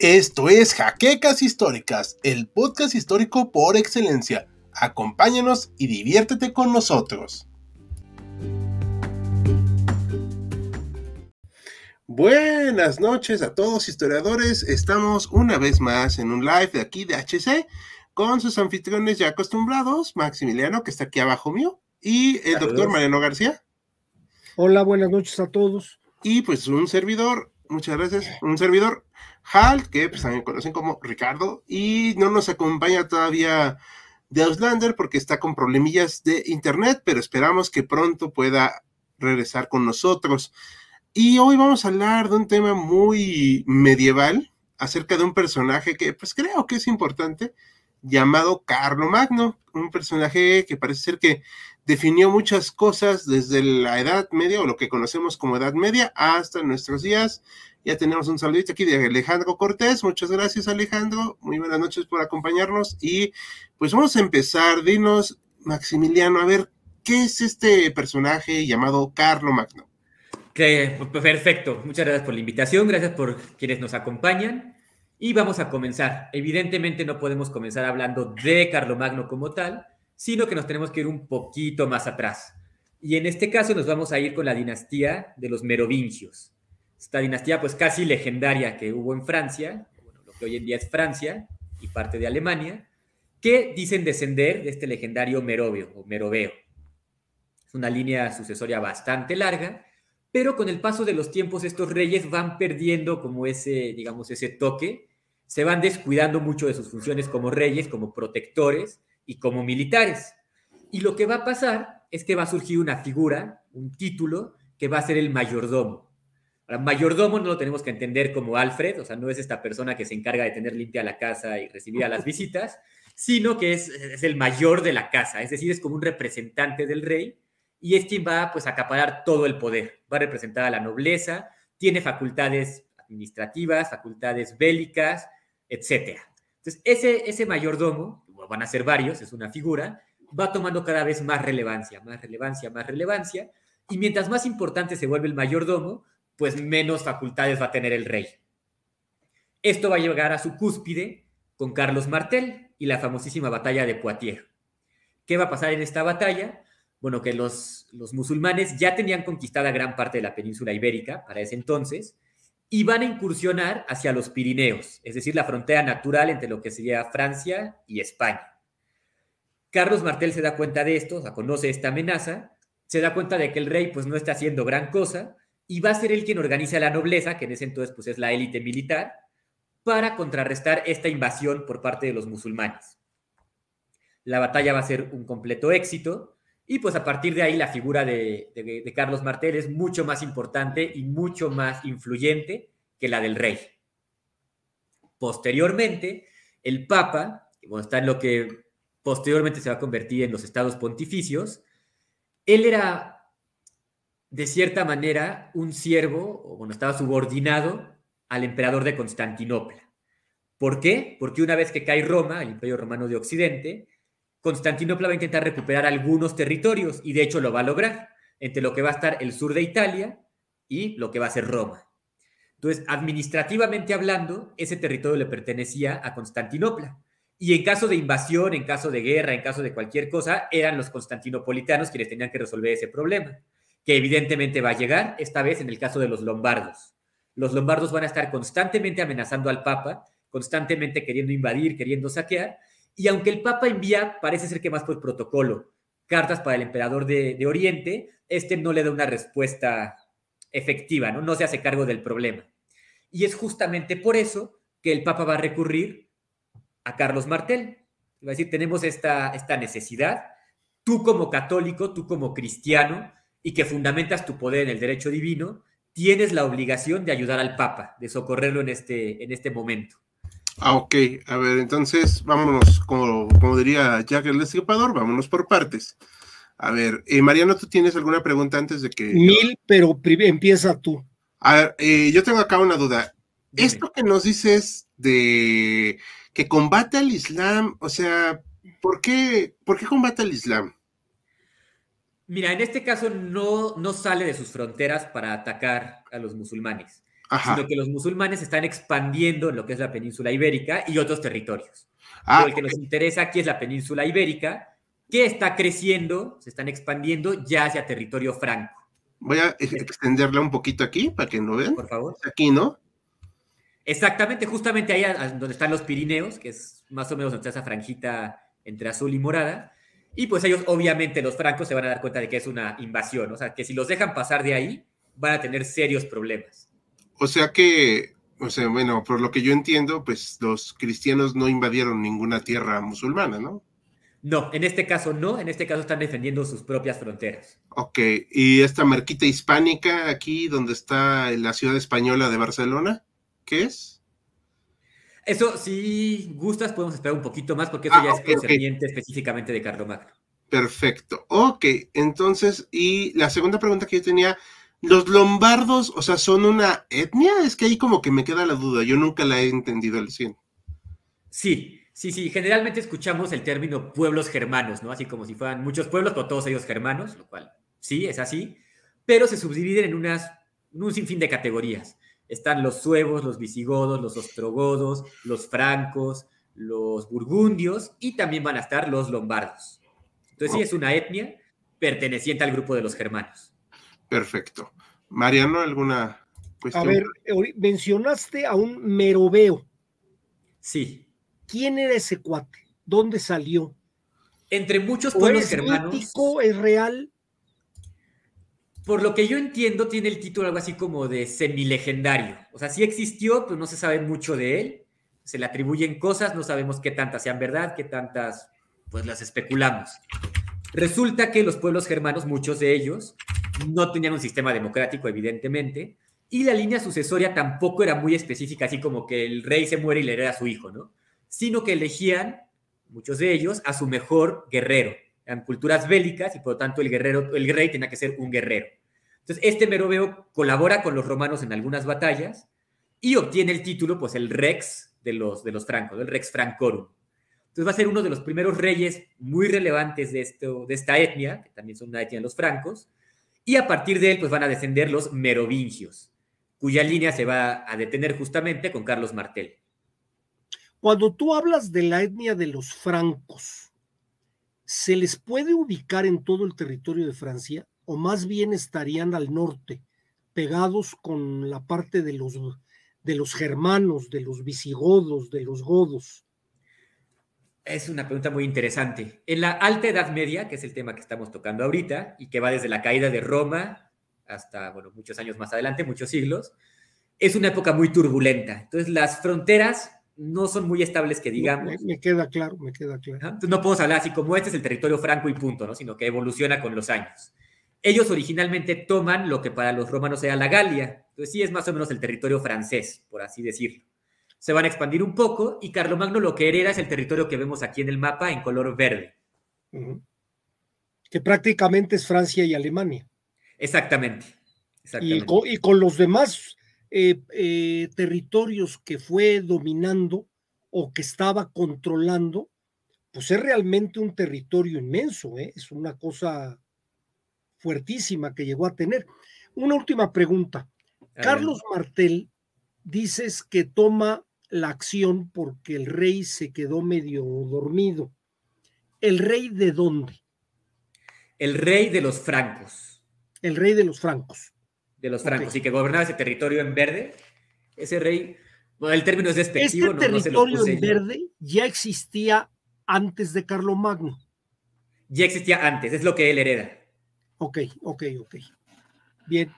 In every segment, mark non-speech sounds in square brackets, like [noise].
Esto es Jaquecas Históricas, el podcast histórico por excelencia. Acompáñanos y diviértete con nosotros. Buenas noches a todos historiadores. Estamos una vez más en un live de aquí de HC con sus anfitriones ya acostumbrados, Maximiliano, que está aquí abajo mío, y el doctor Mariano García. Hola, buenas noches a todos. Y pues un servidor, muchas gracias, un servidor Hal, que pues, también conocen como Ricardo, y no nos acompaña todavía de Auslander porque está con problemillas de internet, pero esperamos que pronto pueda regresar con nosotros. Y hoy vamos a hablar de un tema muy medieval, acerca de un personaje que pues creo que es importante, llamado Carlo Magno, un personaje que parece ser que definió muchas cosas desde la Edad Media o lo que conocemos como Edad Media hasta nuestros días ya tenemos un saludito aquí de Alejandro Cortés. Muchas gracias, Alejandro. Muy buenas noches por acompañarnos. Y pues vamos a empezar. Dinos, Maximiliano, a ver, ¿qué es este personaje llamado Carlo Magno? perfecto. Muchas gracias por la invitación. Gracias por quienes nos acompañan. Y vamos a comenzar. Evidentemente no podemos comenzar hablando de Carlo Magno como tal, sino que nos tenemos que ir un poquito más atrás. Y en este caso nos vamos a ir con la dinastía de los merovingios esta dinastía pues casi legendaria que hubo en Francia, lo que hoy en día es Francia y parte de Alemania, que dicen descender de este legendario Merovio o Meroveo. Es una línea sucesoria bastante larga, pero con el paso de los tiempos estos reyes van perdiendo como ese, digamos, ese toque, se van descuidando mucho de sus funciones como reyes, como protectores y como militares. Y lo que va a pasar es que va a surgir una figura, un título, que va a ser el mayordomo mayordomo no lo tenemos que entender como Alfred, o sea, no es esta persona que se encarga de tener limpia la casa y recibir a las visitas, sino que es, el mayor de la casa, es decir, es como un representante del rey y es quien va pues a acaparar todo el poder, va a representar a la nobleza, tiene facultades administrativas, facultades bélicas, etc. Entonces, ese, ese mayordomo, van a ser varios, es una figura, va tomando cada vez más relevancia, más relevancia, más relevancia, y mientras más importante se vuelve el mayordomo, pues menos facultades va a tener el rey. Esto va a llegar a su cúspide con Carlos Martel y la famosísima batalla de Poitiers. ¿Qué va a pasar en esta batalla? Bueno, que los, los musulmanes ya tenían conquistada gran parte de la península ibérica para ese entonces y van a incursionar hacia los Pirineos, es decir, la frontera natural entre lo que sería Francia y España. Carlos Martel se da cuenta de esto, o sea, conoce esta amenaza, se da cuenta de que el rey pues no está haciendo gran cosa y va a ser él quien organiza la nobleza, que en ese entonces pues, es la élite militar, para contrarrestar esta invasión por parte de los musulmanes. La batalla va a ser un completo éxito y pues a partir de ahí la figura de, Carlos Martel es mucho más importante y mucho más influyente que la del rey. Posteriormente, el Papa, bueno, está en lo que posteriormente se va a convertir en los estados pontificios, él era de cierta manera, un siervo, o bueno, estaba subordinado al emperador de Constantinopla. ¿Por qué? Porque una vez que cae Roma, el imperio romano de Occidente, Constantinopla va a intentar recuperar algunos territorios y de hecho lo va a lograr, entre lo que va a estar el sur de Italia y lo que va a ser Roma. Entonces, administrativamente hablando, ese territorio le pertenecía a Constantinopla. Y en caso de invasión, en caso de guerra, en caso de cualquier cosa, eran los constantinopolitanos quienes tenían que resolver ese problema que evidentemente va a llegar, esta vez en el caso de los lombardos. Los lombardos van a estar constantemente amenazando al Papa, constantemente queriendo invadir, queriendo saquear, y aunque el Papa envía, parece ser que más por protocolo, cartas para el emperador de, Oriente, este no le da una respuesta efectiva, ¿no? no se hace cargo del problema. Y es justamente por eso que el Papa va a recurrir a Carlos Martel. Va a decir, tenemos esta, esta necesidad, tú como católico, tú como cristiano, y que fundamentas tu poder en el derecho divino, tienes la obligación de ayudar al Papa, de socorrerlo en este, en este momento. Ah, ok. A ver, entonces vámonos, como, como diría Jack el Destripador, vámonos por partes. A ver, eh, Mariano, ¿tú tienes alguna pregunta antes de que... Mil, pero empieza tú. A ver, eh, yo tengo acá una duda. Esto que nos dices de que combate al Islam, o sea, ¿por qué, ¿por qué combate al Islam? Mira, en este caso no, no sale de sus fronteras para atacar a los musulmanes. Sino que los musulmanes están expandiendo en lo que es la península ibérica y otros territorios. Ah, el que nos interesa aquí es la península ibérica, que está creciendo, se están expandiendo ya hacia territorio franco. Voy a extenderla un poquito aquí para que no vean. Por favor. Aquí, ¿no? Exactamente, justamente ahí donde están los Pirineos, que es más o menos donde está esa franjita entre azul y morada. Y pues ellos, obviamente, los francos se van a dar cuenta de que es una invasión. O sea, que si los dejan pasar de ahí, van a tener serios problemas. O sea que, o sea, bueno, por lo que yo entiendo, pues los cristianos no invadieron ninguna tierra musulmana, ¿no? No, en este caso no, en este caso están defendiendo sus propias fronteras. Ok, ¿y esta marquita hispánica aquí donde está la ciudad española de Barcelona? ¿Qué es? Eso, si gustas, podemos esperar un poquito más porque eso ah, ya es concerniente específicamente de Carlomagno. Perfecto. Ok, entonces, y la segunda pregunta que yo tenía, ¿los lombardos, o sea, son una etnia? Es que ahí como que me queda la duda, yo nunca la he entendido al 100. Sí, Sí, sí, generalmente escuchamos el término pueblos germanos, ¿no? Así como si fueran muchos pueblos, pero todos ellos germanos, lo cual sí, es así, pero se subdividen en, unas, un sinfín de categorías. Están los suevos, los visigodos, los ostrogodos, los francos, los burgundios y también van a estar los lombardos. Entonces sí es una etnia perteneciente al grupo de los germanos. Perfecto. Mariano, ¿alguna cuestión? A ver, mencionaste a un meroveo. Sí. ¿Quién era ese cuate? ¿Dónde salió? Entre muchos pueblos es germanos. ¿Es real? Por lo que yo entiendo, tiene el título algo así como de semilegendario. O sea, sí existió, pero no se sabe mucho de él. Se le atribuyen cosas, no sabemos qué tantas sean verdad, qué tantas, pues las especulamos. Resulta que los pueblos germanos, muchos de ellos, no tenían un sistema democrático, evidentemente, y la línea sucesoria tampoco era muy específica, así como que el rey se muere y le hereda a su hijo, ¿no? sino que elegían, muchos de ellos, a su mejor guerrero. Eran culturas bélicas y por lo tanto el, guerrero, el rey tenía que ser un guerrero. Entonces, este Meroveo colabora con los romanos en algunas batallas y obtiene el título, pues el Rex de los, de los francos, el Rex Francorum. Entonces va a ser uno de los primeros reyes muy relevantes de, esto, de esta etnia, que también son una etnia de los francos, y a partir de él pues van a descender los merovingios, cuya línea se va a detener justamente con Carlos Martel. Cuando tú hablas de la etnia de los francos, ¿se les puede ubicar en todo el territorio de Francia o más bien estarían al norte, pegados con la parte de los, de los germanos, de los visigodos, de los godos? Es una pregunta muy interesante. En la Alta Edad Media, que es el tema que estamos tocando ahorita y que va desde la caída de Roma hasta, bueno, muchos años más adelante, muchos siglos, es una época muy turbulenta. Entonces las fronteras no son muy estables que digamos. Me, queda claro, me queda claro. Entonces no podemos hablar así como este es el territorio franco y punto, ¿no? Sino que evoluciona con los años. Ellos originalmente toman lo que para los romanos era la Galia, entonces sí es más o menos el territorio francés, por así decirlo. Se van a expandir un poco y Carlomagno lo que hereda es el territorio que vemos aquí en el mapa en color verde. Que prácticamente es Francia y Alemania. Exactamente. Y, y con los demás eh, eh, territorios que fue dominando o que estaba controlando, pues es realmente un territorio inmenso, ¿eh? es una cosa fuertísima que llegó a tener. Una última pregunta. Carlos Martel, dices que toma la acción porque el rey se quedó medio dormido. ¿El rey de dónde? El rey de los francos. El rey de los francos de los francos y que gobernaba ese territorio en verde, ese rey, bueno, el término es despectivo. Este territorio en verde ya existía antes de Carlomagno. Ya existía antes, es lo que él hereda. Ok, ok, ok. Bien.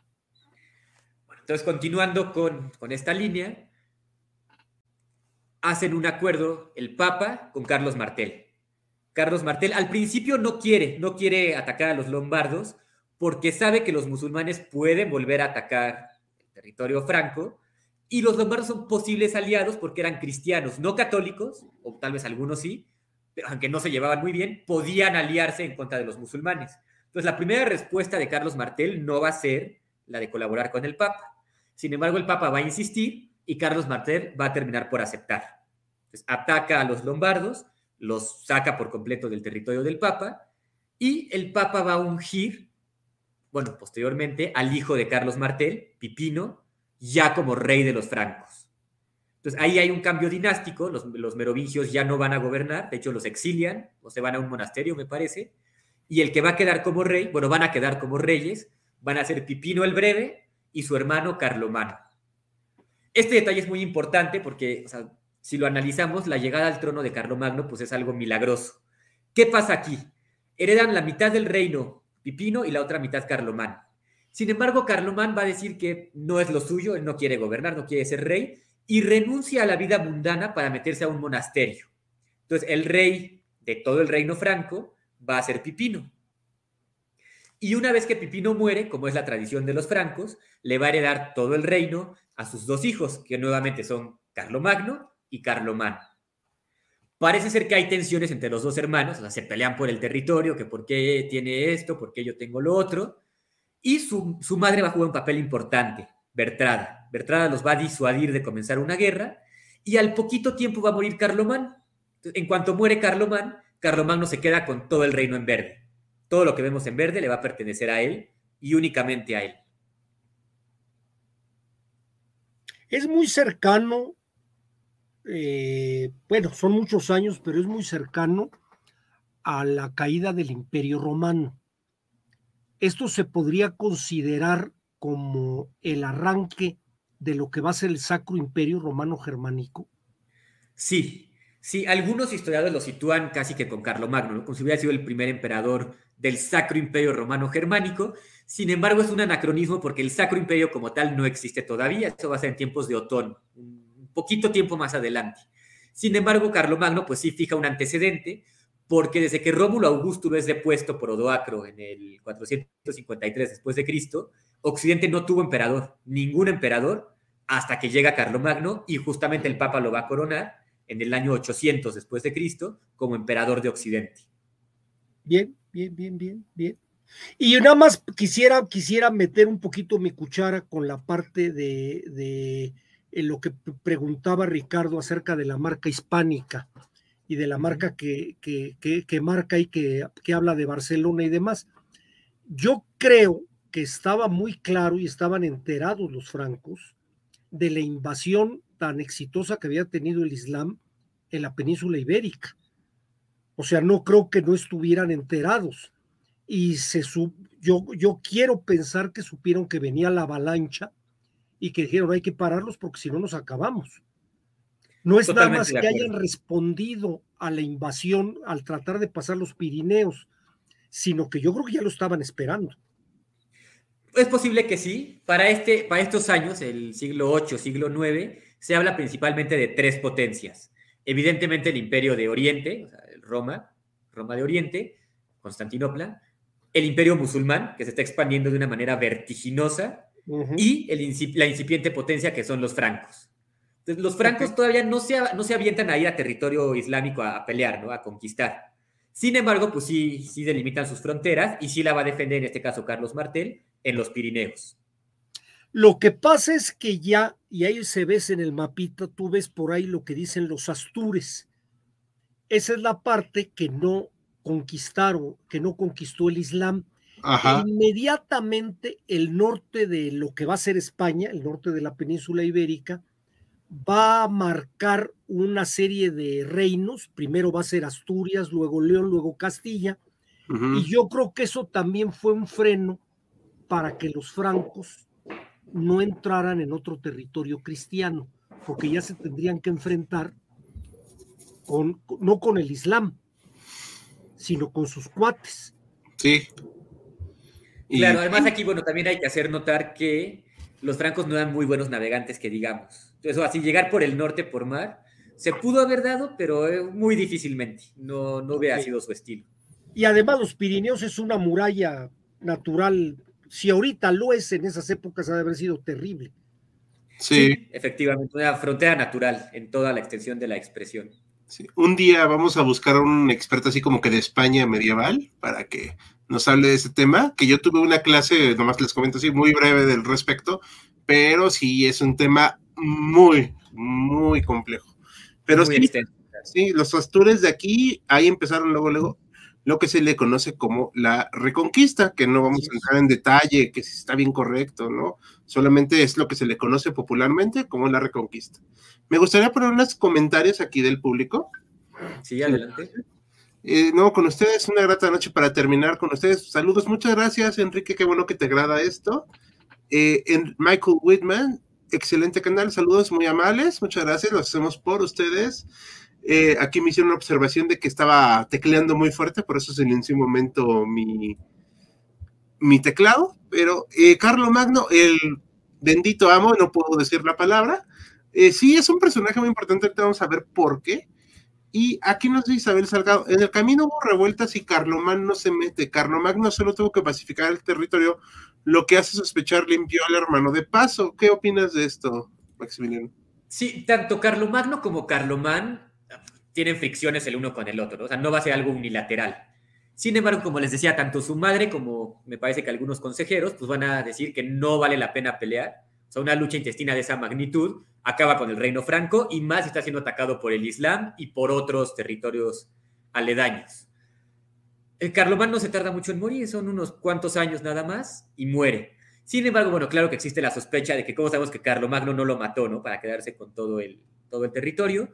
entonces, continuando con, con esta línea, hacen un acuerdo el Papa con Carlos Martel. Carlos Martel al principio no quiere, no quiere atacar a los lombardos, porque sabe que los musulmanes pueden volver a atacar el territorio franco y los lombardos son posibles aliados porque eran cristianos, no católicos, o tal vez algunos sí, pero aunque no se llevaban muy bien, podían aliarse en contra de los musulmanes. Entonces, la primera respuesta de Carlos Martel no va a ser la de colaborar con el Papa. Sin embargo, el Papa va a insistir y Carlos Martel va a terminar por aceptar. Ataca a los lombardos, los saca por completo del territorio del Papa y el Papa va a ungir bueno, posteriormente al hijo de Carlos Martel, Pipino, ya como rey de los francos. Entonces ahí hay un cambio dinástico, los, los merovingios ya no van a gobernar, de hecho los exilian o se van a un monasterio, me parece, y el que va a quedar como rey, bueno, van a quedar como reyes, van a ser Pipino el Breve y su hermano Carlomano. Este detalle es muy importante porque, si lo analizamos, la llegada al trono de Carlomagno pues es algo milagroso. ¿Qué pasa aquí? Heredan la mitad del reino Pipino y la otra mitad Carlomán. Sin embargo, Carlomán va a decir que no es lo suyo, él no quiere gobernar, no quiere ser rey y renuncia a la vida mundana para meterse a un monasterio. Entonces, el rey de todo el reino franco va a ser Pipino. Y una vez que Pipino muere, como es la tradición de los francos, le va a heredar todo el reino a sus dos hijos, que nuevamente son Carlomagno y Carlomán. Parece ser que hay tensiones entre los dos hermanos, o sea, se pelean por el territorio, que por qué tiene esto, por qué yo tengo lo otro. Y su, su madre va a jugar un papel importante, Bertrada. Bertrada los va a disuadir de comenzar una guerra y al poquito tiempo va a morir Carlomán. En cuanto muere Carlomán, Carlomán no se queda con todo el reino en verde. Todo lo que vemos en verde le va a pertenecer a él y únicamente a él. Es muy cercano eh, bueno, son muchos años, pero es muy cercano a la caída del Imperio Romano. Esto se podría considerar como el arranque de lo que va a ser el Sacro Imperio Romano Germánico. Sí, sí, algunos historiadores lo sitúan casi que con Carlomagno, como si hubiera sido el primer emperador del Sacro Imperio Romano Germánico. Sin embargo, es un anacronismo porque el Sacro Imperio como tal no existe todavía. Eso va a ser en tiempos de Otón, poquito tiempo más adelante. Sin embargo, Carlomagno pues sí fija un antecedente, porque desde que Rómulo Augusto es depuesto por Odoacro en el 453 después de Cristo, Occidente no tuvo emperador, ningún emperador, hasta que llega Carlomagno y justamente el Papa lo va a coronar en el año 800 después de Cristo como emperador de Occidente. Bien, bien, bien, bien, bien. Y nada más quisiera, quisiera meter un poquito mi cuchara con la parte de en lo que preguntaba Ricardo acerca de la marca hispánica y de la marca que, que, marca y que, que habla de Barcelona y demás. Yo creo que estaba muy claro y estaban enterados los francos de la invasión tan exitosa que había tenido el Islam en la península ibérica. O sea, no creo que no estuvieran enterados. Y se yo, yo quiero pensar que supieron que venía la avalancha y que dijeron hay que pararlos porque si no nos acabamos. No es nada más que hayan respondido a la invasión al tratar de pasar los Pirineos, sino que yo creo que ya lo estaban esperando. Es posible que sí. Para, este, para estos años, el siglo VIII, siglo IX, se habla principalmente de tres potencias. Evidentemente el imperio de Oriente, Roma, Roma de Oriente, Constantinopla, el imperio musulmán, que se está expandiendo de una manera vertiginosa, y el, la incipiente potencia que son los francos. Entonces, los francos todavía no se, no se avientan a ir a territorio islámico a, pelear, ¿no? A conquistar. Sin embargo, pues sí, sí delimitan sus fronteras y sí la va a defender, en este caso, Carlos Martel, en los Pirineos. Lo que pasa es que ya, y ahí se ves en el mapita, tú ves por ahí lo que dicen los astures. Esa es la parte que no conquistaron, que no conquistó el Islam inmediatamente el norte de lo que va a ser España, el norte de la península ibérica, va a marcar una serie de reinos. Primero va a ser Asturias, luego León, luego Castilla. Y yo creo que eso también fue un freno para que los francos no entraran en otro territorio cristiano, porque ya se tendrían que enfrentar con, no con el Islam, sino con sus cuates. Sí. Claro, además aquí, bueno, también hay que hacer notar que los francos no eran muy buenos navegantes, que digamos. Entonces, así llegar por el norte por mar, se pudo haber dado, pero eh, muy difícilmente. No, no hubiera sido su estilo. Y además los Pirineos es una muralla natural. Si ahorita lo es, en esas épocas ha de haber sido terrible. Sí. Efectivamente, una frontera natural en toda la extensión de la expresión. Sí. Un día vamos a buscar a un experto así como que de España medieval para que nos hable de ese tema, que yo tuve una clase, nomás les comento así, muy breve del respecto, pero sí es un tema muy, muy complejo. Pero sí, sí, los astures de aquí, ahí empezaron luego, luego, lo que se le conoce como la reconquista, que no vamos a entrar en detalle, que si está bien correcto, ¿no? Solamente es lo que se le conoce popularmente como la reconquista. Me gustaría poner unos comentarios aquí del público. Sí, adelante. Eh, no, con ustedes, una grata noche para terminar con ustedes. Saludos, muchas gracias, Enrique, qué bueno que te agrada esto. Eh, en Michael Whitman, excelente canal, saludos muy amables, muchas gracias, lo hacemos por ustedes. Eh, aquí me hicieron una observación de que estaba tecleando muy fuerte, por eso silencié un momento mi, mi teclado. Pero eh, Magno, el bendito amo, no puedo decir la palabra. Eh, sí, es un personaje muy importante, ahorita vamos a ver por qué. Y aquí nos dice Isabel Salgado, en el camino hubo revueltas y Carlomagno se mete. Carlomagno solo tuvo que pacificar el territorio, lo que hace sospechar limpió al hermano de paso. ¿Qué opinas de esto, Maximiliano? Sí, tanto Carlomagno como Carlomán tienen fricciones el uno con el otro, o sea, no va a ser algo unilateral. Sin embargo, como les decía, tanto su madre como me parece que algunos consejeros, pues van a decir que no vale la pena pelear. O sea, una lucha intestina de esa magnitud acaba con el reino franco y más está siendo atacado por el Islam y por otros territorios aledaños. El Carlomán no se tarda mucho en morir, son unos cuantos años nada más y muere. Sin embargo, bueno, claro que existe la sospecha de que, como sabemos que Carlomagno no lo mató, ¿no? Para quedarse con todo el, todo el territorio.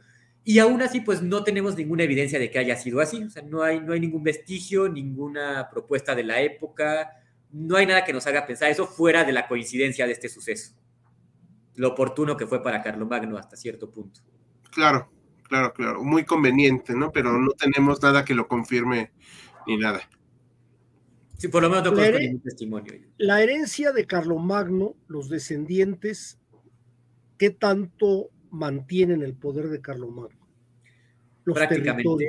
Y aún así, pues no tenemos ninguna evidencia de que haya sido así. O sea, no hay, no hay ningún vestigio, ninguna propuesta de la época, no hay nada que nos haga pensar eso fuera de la coincidencia de este suceso. Lo oportuno que fue para Carlomagno hasta cierto punto. Claro, claro, claro. Muy conveniente, ¿no? Pero no tenemos nada que lo confirme ni nada. Sí, por lo menos no conozco ningún testimonio. La herencia de Carlomagno, los descendientes, ¿qué tanto mantienen el poder de Carlomagno? Prácticamente.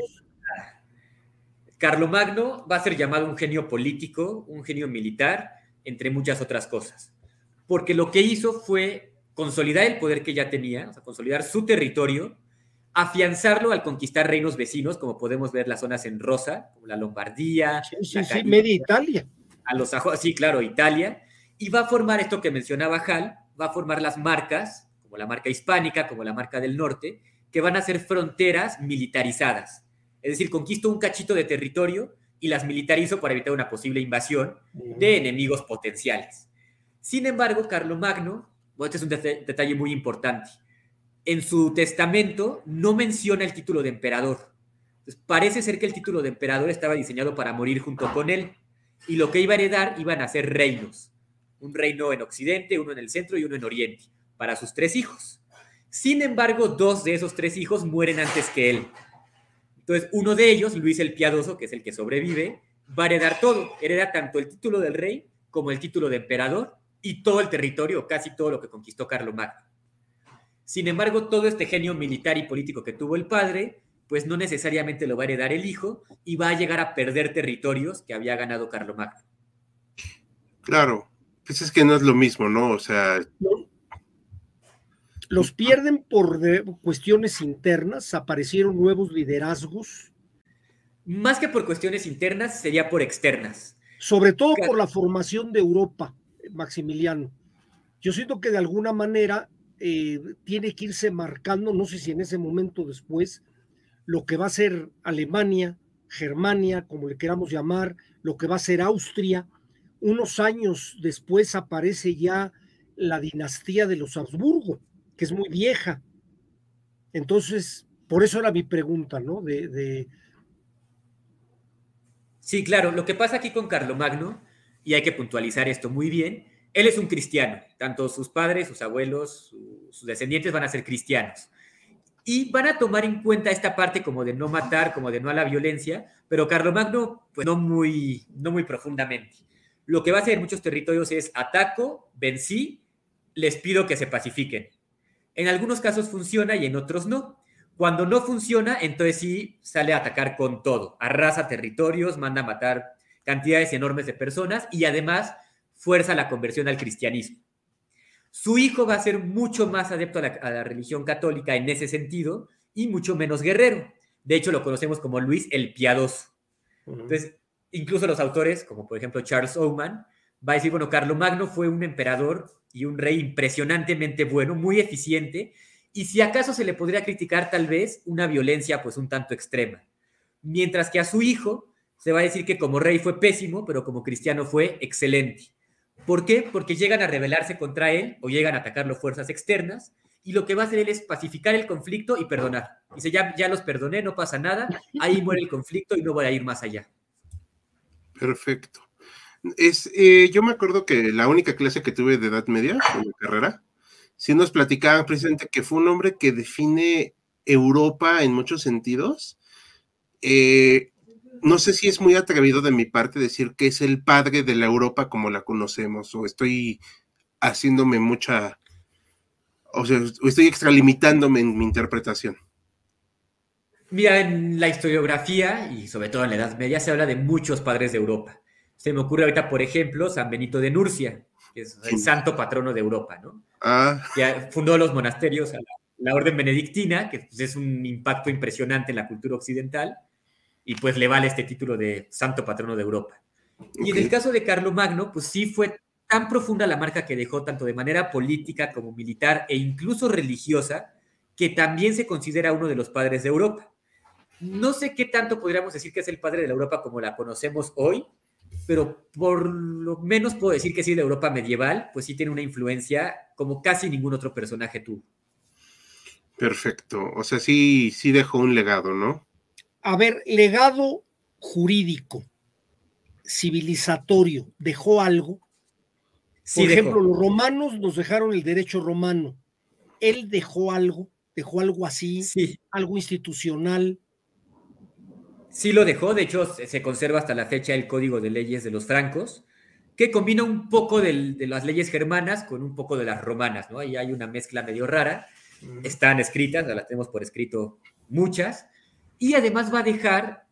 Carlomagno va a ser llamado un genio político, un genio militar, entre muchas otras cosas. Porque lo que hizo fue consolidar el poder que ya tenía, o sea, consolidar su territorio, afianzarlo al conquistar reinos vecinos, como podemos ver las zonas en rosa, como la Lombardía, sí, sí, media Italia. A los sí, claro, Italia, y va a formar esto que mencionaba Hal, va a formar las marcas, como la marca hispánica, como la marca del norte, que van a ser fronteras militarizadas. Es decir, conquisto un cachito de territorio y las militarizo para evitar una posible invasión de enemigos potenciales. Sin embargo, Carlomagno, bueno, este es un detalle muy importante, en su testamento no menciona el título de emperador. parece ser que el título de emperador estaba diseñado para morir junto con él y lo que iba a heredar iban a ser reinos. Un reino en Occidente, uno en el centro y uno en Oriente, para sus tres hijos. Sin embargo, dos de esos tres hijos mueren antes que él. Entonces, uno de ellos, Luis el Piadoso, que es el que sobrevive, va a heredar todo. Hereda tanto el título del rey como el título de emperador y todo el territorio, casi todo lo que conquistó Carlomagno. Sin embargo, todo este genio militar y político que tuvo el padre, pues no necesariamente lo va a heredar el hijo y va a llegar a perder territorios que había ganado Carlomagno. Claro, pues es que no es lo mismo, ¿no? O sea, los pierden por cuestiones internas, aparecieron nuevos liderazgos. Más que por cuestiones internas, sería por externas. Sobre todo por la formación de Europa, Maximiliano. Yo siento que de alguna manera eh, tiene que irse marcando, no sé si en ese momento después, lo que va a ser Alemania, Germania, como le queramos llamar, lo que va a ser Austria. Unos años después aparece ya la dinastía de los Habsburgo que es muy vieja. Entonces, por eso era mi pregunta, ¿no? Sí, claro, lo que pasa aquí con Carlomagno, y hay que puntualizar esto muy bien, él es un cristiano, tanto sus padres, sus abuelos, sus descendientes van a ser cristianos. Y van a tomar en cuenta esta parte como de no matar, como de no a la violencia, pero Carlomagno, pues no muy, no muy profundamente. Lo que va a hacer en muchos territorios es ataco, vencí, les pido que se pacifiquen. En algunos casos funciona y en otros no. Cuando no funciona, entonces sí sale a atacar con todo. Arrasa territorios, manda a matar cantidades enormes de personas y además fuerza la conversión al cristianismo. Su hijo va a ser mucho más adepto a la, religión católica en ese sentido y mucho menos guerrero. De hecho, lo conocemos como Luis el Piadoso. Entonces, incluso los autores, como por ejemplo Charles Oman, va a decir, bueno, Carlomagno fue un emperador y un rey impresionantemente bueno, muy eficiente, y si acaso se le podría criticar tal vez una violencia pues un tanto extrema. Mientras que a su hijo se va a decir que como rey fue pésimo, pero como cristiano fue excelente. ¿Por qué? Porque llegan a rebelarse contra él o llegan a atacarlo fuerzas externas y lo que va a hacer él es pacificar el conflicto y perdonar. Dice, ya, ya los perdoné, no pasa nada, ahí muere el conflicto y no voy a ir más allá. Perfecto. Es, eh, yo me acuerdo que la única clase que tuve de Edad Media en mi carrera, sí nos platicaban precisamente que fue un hombre que define Europa en muchos sentidos. Eh, no sé si es muy atrevido de mi parte decir que es el padre de la Europa como la conocemos, o estoy haciéndome mucha, o sea, estoy extralimitándome en mi interpretación. Mira, en la historiografía y sobre todo en la Edad Media se habla de muchos padres de Europa. Se me ocurre ahorita, por ejemplo, San Benito de Nurcia, que es el santo patrono de Europa, ¿no? Ah. Que fundó los monasterios, la, orden benedictina, que pues, es un impacto impresionante en la cultura occidental, y pues le vale este título de santo patrono de Europa. Y en el caso de Carlomagno, pues sí fue tan profunda la marca que dejó, tanto de manera política como militar e incluso religiosa, que también se considera uno de los padres de Europa. No sé qué tanto podríamos decir que es el padre de la Europa como la conocemos hoy, pero por lo menos puedo decir que sí, de Europa medieval, pues sí tiene una influencia como casi ningún otro personaje tuvo. Perfecto, o sea, sí, sí dejó un legado, ¿no? A ver, legado jurídico, civilizatorio, ¿dejó algo? Por ejemplo, los romanos nos dejaron el derecho romano. ¿Él dejó algo? ¿Dejó algo así? Sí. ¿Algo institucional? Sí lo dejó, de hecho se conserva hasta la fecha el Código de Leyes de los Francos, que combina un poco de, las leyes germanas con un poco de las romanas, ¿no? Ahí hay una mezcla medio rara, están escritas, las tenemos por escrito muchas, y además va a dejar,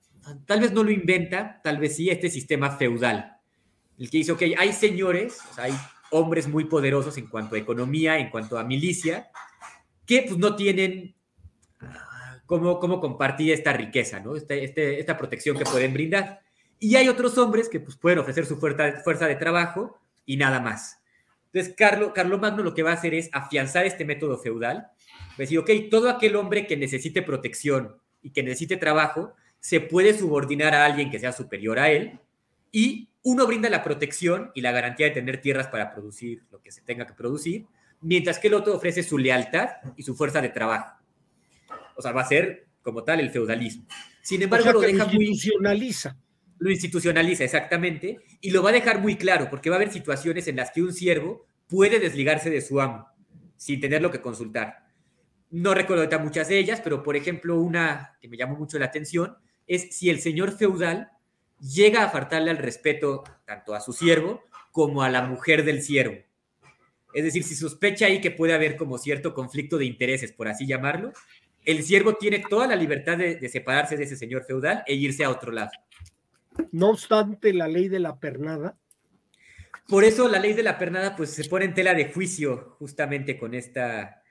tal vez no lo inventa, tal vez sí, este sistema feudal, el que dice, ok, hay señores, hay hombres muy poderosos en cuanto a economía, en cuanto a milicia, que pues no tienen cómo, compartir esta riqueza, ¿no? Este, este, esta protección que pueden brindar. Y hay otros hombres que pues, pueden ofrecer su fuerza, de trabajo y nada más. Entonces, Carlo, Carlo Magno lo que va a hacer es afianzar este método feudal. Decir, ok, todo aquel hombre que necesite protección y que necesite trabajo, se puede subordinar a alguien que sea superior a él y uno brinda la protección y la garantía de tener tierras para producir lo que se tenga que producir, mientras que el otro ofrece su lealtad y su fuerza de trabajo o sea, va a ser como tal el feudalismo. Sin embargo, lo deja lo institucionaliza. lo institucionaliza, exactamente, y lo va a dejar muy claro, porque va a haber situaciones en las que un siervo puede desligarse de su amo sin tenerlo que consultar. No recuerdo ahorita muchas de ellas, pero por ejemplo, una que me llamó mucho la atención es si el señor feudal llega a faltarle al respeto tanto a su siervo como a la mujer del siervo. Es decir, si sospecha ahí que puede haber como cierto conflicto de intereses, por así llamarlo, el siervo tiene toda la libertad de, separarse de ese señor feudal e irse a otro lado. No obstante, la ley de la pernada. Por eso la ley de la pernada pues se pone en tela de juicio justamente con esta,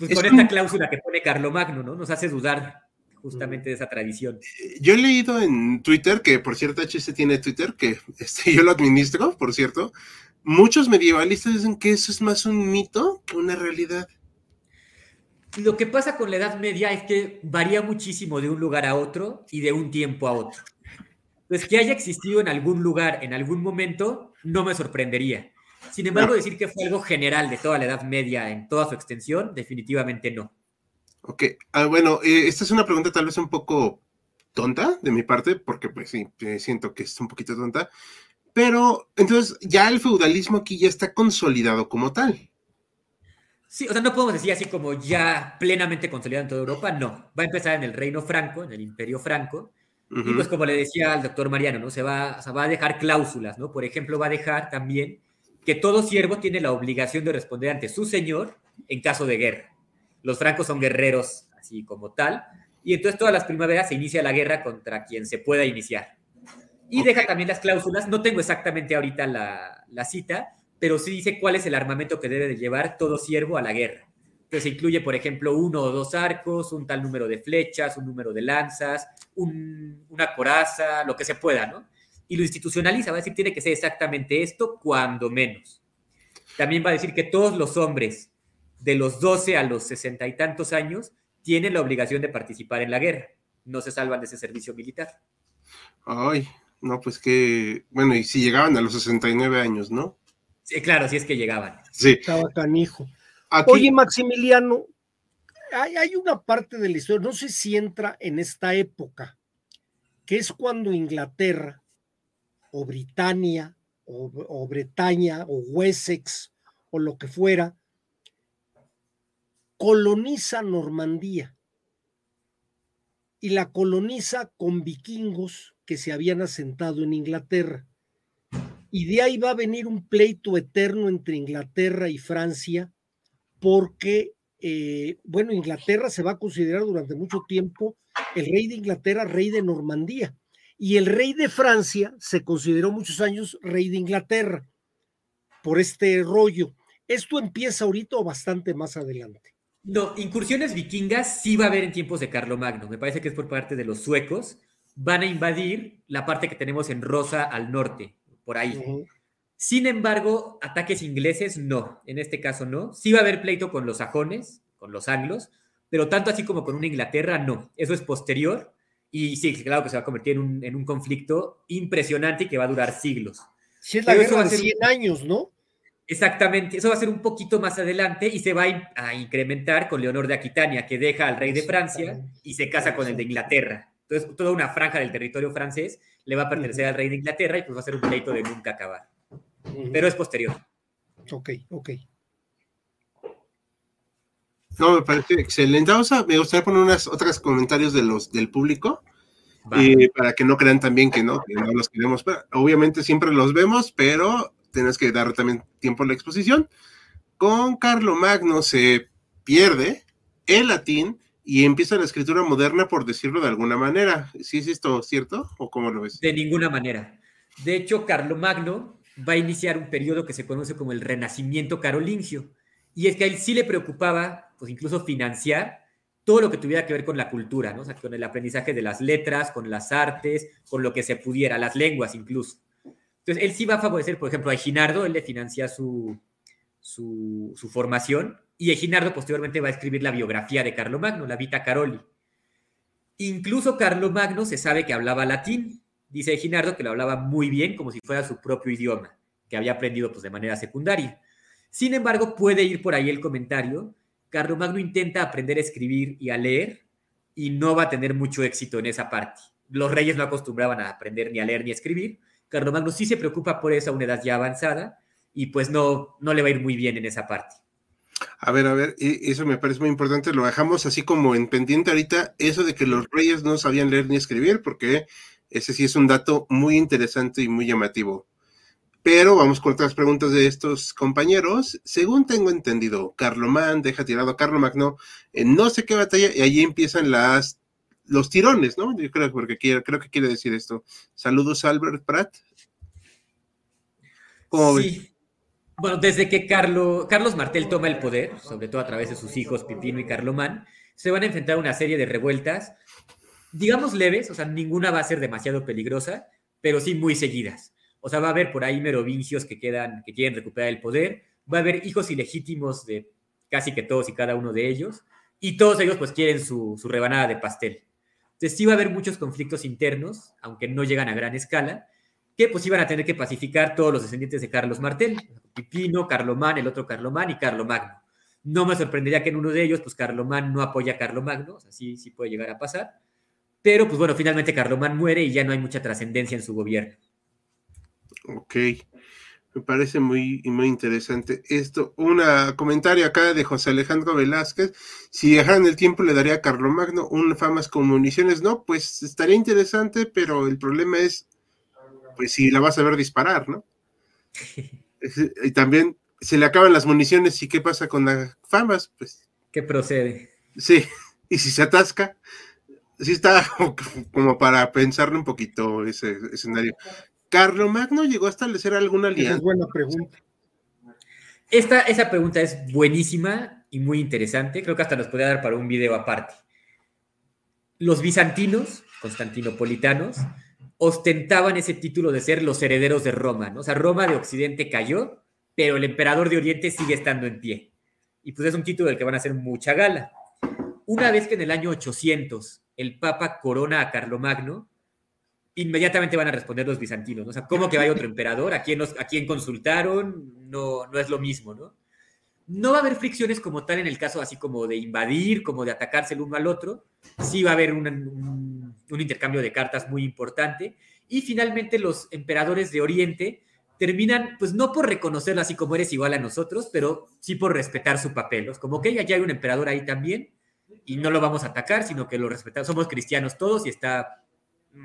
pues, con esta cláusula que pone Carlomagno, ¿no? Nos hace dudar justamente de esa tradición. Yo he leído en Twitter, que por cierto HC tiene Twitter, que este, yo lo administro, por cierto, muchos medievalistas dicen que eso es más un mito que una realidad. Lo que pasa con la Edad Media es que varía muchísimo de un lugar a otro y de un tiempo a otro. Pues que haya existido en algún lugar, en algún momento, no me sorprendería. Sin embargo, decir que fue algo general de toda la Edad Media en toda su extensión, definitivamente no. Ok, ah, bueno, eh, esta es una pregunta tal vez un poco tonta de mi parte, porque pues sí, eh, siento que es un poquito tonta, pero entonces ya el feudalismo aquí ya está consolidado como tal. Sí, o sea, no podemos decir así como ya plenamente consolidado en toda Europa, no. Va a empezar en el Reino Franco, en el Imperio Franco, y pues como le decía al doctor Mariano, ¿no? Se va, va a dejar cláusulas, ¿no? Por ejemplo, va a dejar también que todo siervo tiene la obligación de responder ante su señor en caso de guerra. Los francos son guerreros así como tal, y entonces todas las primaveras se inicia la guerra contra quien se pueda iniciar. Y deja también las cláusulas, no tengo exactamente ahorita la, la cita, pero sí dice cuál es el armamento que debe de llevar todo siervo a la guerra. Entonces incluye, por ejemplo, uno o dos arcos, un tal número de flechas, un número de lanzas, una coraza, lo que se pueda, ¿no? Y lo institucionaliza, va a decir, tiene que ser exactamente esto, cuando menos. También va a decir que todos los hombres de los 12 a los 60 y tantos años tienen la obligación de participar en la guerra. No se salvan de ese servicio militar. Ay, no, pues que, bueno, y si llegaban a los 69 años, ¿no? Sí, claro, si es que llegaban. Sí. Estaba canijo. Oye, Maximiliano, hay, hay, una parte de la historia, no sé si entra en esta época, que es cuando Inglaterra o Britania o, o Bretaña o Wessex o lo que fuera, coloniza Normandía y la coloniza con vikingos que se habían asentado en Inglaterra. Y de ahí va a venir un pleito eterno entre Inglaterra y Francia, porque, eh, bueno, Inglaterra se va a considerar durante mucho tiempo el rey de Inglaterra, rey de Normandía, y el rey de Francia se consideró muchos años rey de Inglaterra por este rollo. ¿Esto empieza ahorita o bastante más adelante? No, incursiones vikingas sí va a haber en tiempos de Carlomagno. Me parece que es por parte de los suecos. Van a invadir la parte que tenemos en Rosa al norte, por ahí. Sin embargo, ataques ingleses no, en este caso no. Sí va a haber pleito con los sajones, con los anglos, pero tanto así como con una Inglaterra no. Eso es posterior y sí, claro que se va a convertir en un, en un conflicto impresionante y que va a durar siglos. Sí, es la guerra de 100 años, ¿no? Exactamente, eso va a ser un poquito más adelante y se va a incrementar con Leonor de Aquitania, que deja al rey de Francia y se casa con el de Inglaterra. Entonces, toda una franja del territorio francés le va a pertenecer al rey de Inglaterra y pues va a ser un pleito de nunca acabar. Pero es posterior. Ok, ok. No, me parece excelente. Vamos a, me gustaría poner unos otros comentarios de los, del público. Eh, para que no crean también que no, que no los queremos. Obviamente siempre los vemos, pero tienes que dar también tiempo a la exposición. Con Carlo Magno se pierde el latín y empieza la escritura moderna, por decirlo de alguna manera. ¿Sí es esto cierto o cómo lo ves? De ninguna manera. De hecho, Carlo Magno va a iniciar un periodo que se conoce como el Renacimiento carolingio. Y es que a él sí le preocupaba, pues incluso financiar todo lo que tuviera que ver con la cultura, ¿no? O con el aprendizaje de las letras, con las artes, con lo que se pudiera, las lenguas incluso. Entonces, él sí va a favorecer, por ejemplo, a Eginardo, él le financia su, su, formación, y Eginardo posteriormente va a escribir la biografía de Carlomagno, la Vita Caroli. Incluso Carlomagno se sabe que hablaba latín, dice Eginardo que lo hablaba muy bien, como si fuera su propio idioma, que había aprendido pues, de manera secundaria. Sin embargo, puede ir por ahí el comentario, Carlomagno intenta aprender a escribir y a leer, y no va a tener mucho éxito en esa parte. Los reyes no acostumbraban a aprender ni a leer ni a escribir, Carlomagno sí se preocupa por esa una edad ya avanzada y pues no, no le va a ir muy bien en esa parte. A ver, a ver, eso me parece muy importante, lo dejamos así como en pendiente ahorita, eso de que los reyes no sabían leer ni escribir, porque ese sí es un dato muy interesante y muy llamativo. Pero vamos con otras preguntas de estos compañeros. Según tengo entendido, Carlomán deja tirado a Carlomagno en no sé qué batalla y allí empiezan las los tirones, ¿no? Yo creo, porque creo que quiere decir esto. Saludos, Albert Pratt. sí. Bueno, desde que Carlos Martel toma el poder, sobre todo a través de sus hijos Pipino y Carlomán, se van a enfrentar a una serie de revueltas, digamos leves, o sea, ninguna va a ser demasiado peligrosa, pero sí muy seguidas. O sea, va a haber por ahí merovincios que quedan, que quieren recuperar el poder, va a haber hijos ilegítimos de casi que todos y cada uno de ellos, y todos ellos pues quieren su, su rebanada de pastel. Entonces sí va a haber muchos conflictos internos, aunque no llegan a gran escala, que pues iban a tener que pacificar todos los descendientes de Carlos Martel, Pipino, Carlomán, el otro Carlomán y Carlomagno. No me sorprendería que en uno de ellos, pues Carlomán no apoya a Carlomagno, o sea, sí, puede llegar a pasar. Pero pues bueno, finalmente Carlomán muere y ya no hay mucha trascendencia en su gobierno. Ok. Me parece muy, muy interesante esto. Un comentario acá de José Alejandro Velázquez. Si dejaran el tiempo, le daría a Carlomagno un famas con municiones. No, pues estaría interesante, pero el problema es, pues si la vas a ver disparar, ¿no? [laughs] y también se le acaban las municiones y qué pasa con las famas, pues. ¿Qué procede? Sí, [laughs] y si se atasca, sí está como para pensarle un poquito ese escenario. ¿Carlomagno llegó a establecer alguna alianza? es buena pregunta. Esta, esa pregunta es buenísima y muy interesante. Creo que hasta nos podría dar para un video aparte. Los bizantinos, constantinopolitanos, ostentaban ese título de ser los herederos de Roma. ¿no? O sea, Roma de Occidente cayó, pero el emperador de Oriente sigue estando en pie. Y pues es un título del que van a hacer mucha gala. Una vez que en el año 800 el Papa corona a Carlomagno, inmediatamente van a responder los bizantinos. ¿no? O sea, ¿cómo que hay otro emperador? ¿A quién, ¿A quién consultaron? No, no es lo mismo, ¿no? No va a haber fricciones como tal en el caso así como de invadir, como de atacarse el uno al otro. Sí va a haber un, un intercambio de cartas muy importante. Y finalmente los emperadores de Oriente terminan, pues no por reconocerlo así como eres igual a nosotros, pero sí por respetar su papel. Como que aquí hay un emperador ahí también y no lo vamos a atacar, sino que lo respetamos. Somos cristianos todos y está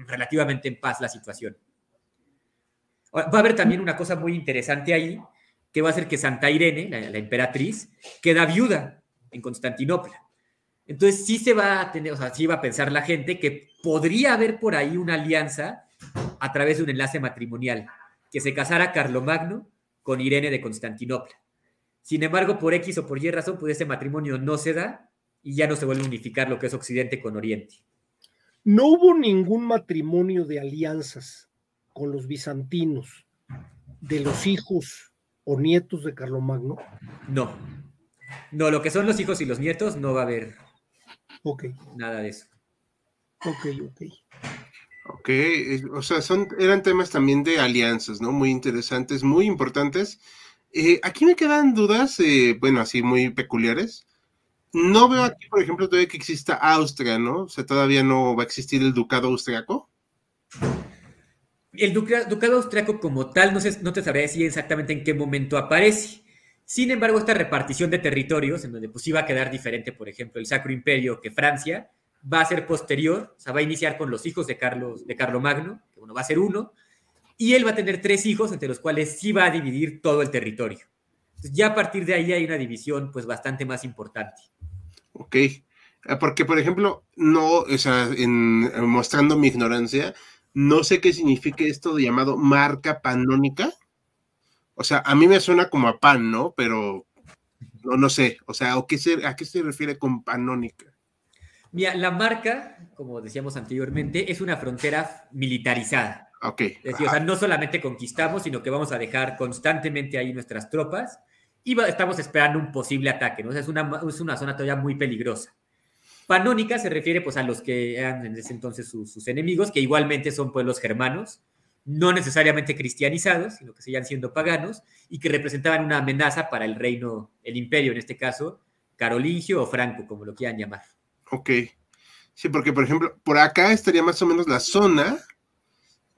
relativamente en paz la situación. Va a haber también una cosa muy interesante ahí, que va a ser que Santa Irene, la, emperatriz, queda viuda en Constantinopla. Entonces sí se va a tener, o sea, sí va a pensar la gente que podría haber por ahí una alianza a través de un enlace matrimonial, que se casara Carlomagno con Irene de Constantinopla. Sin embargo, por X o por Y razón, pues ese matrimonio no se da y ya no se vuelve a unificar lo que es Occidente con Oriente. No hubo ningún matrimonio de alianzas con los bizantinos de los hijos o nietos de Carlomagno? No. No, lo que son los hijos y los nietos no va a haber nada de eso. Ok, ok. Ok, o sea, son, eran temas también de alianzas, ¿no? Muy interesantes, muy importantes. Eh, aquí me quedan dudas, eh, bueno, así muy peculiares. No veo aquí, por ejemplo, todavía que exista Austria, ¿no? O sea, todavía no va a existir el ducado austriaco. El ducado austriaco como tal, no, sé, no te sabría decir exactamente en qué momento aparece. Sin embargo, esta repartición de territorios, en donde pues iba a quedar diferente, por ejemplo, el Sacro Imperio que Francia, va a ser posterior, o sea, va a iniciar con los hijos de Carlos, de Carlomagno, que bueno, va a ser uno, y él va a tener tres hijos, entre los cuales sí va a dividir todo el territorio. Ya a partir de ahí hay una división, pues, bastante más importante. Ok, ah, porque, por ejemplo, no, o sea, en, mostrando mi ignorancia, no sé qué significa esto llamado marca panónica. O sea, a mí me suena como a pan, ¿no? Pero no, no sé. O sea, ¿a qué, se, ¿a qué se refiere con panónica? Mira, la marca, como decíamos anteriormente, es una frontera militarizada. Ok. Es decir, o sea, no solamente conquistamos, sino que vamos a dejar constantemente ahí nuestras tropas y estamos esperando un posible ataque, ¿no? O sea, es una, es una zona todavía muy peligrosa. Panónica se refiere pues a los que eran en ese entonces sus, enemigos, que igualmente son pueblos germanos, no necesariamente cristianizados, sino que seguían siendo paganos y que representaban una amenaza para el reino, el imperio en este caso, carolingio o franco, como lo quieran llamar. Ok. Sí, porque por ejemplo, por acá estaría más o menos la zona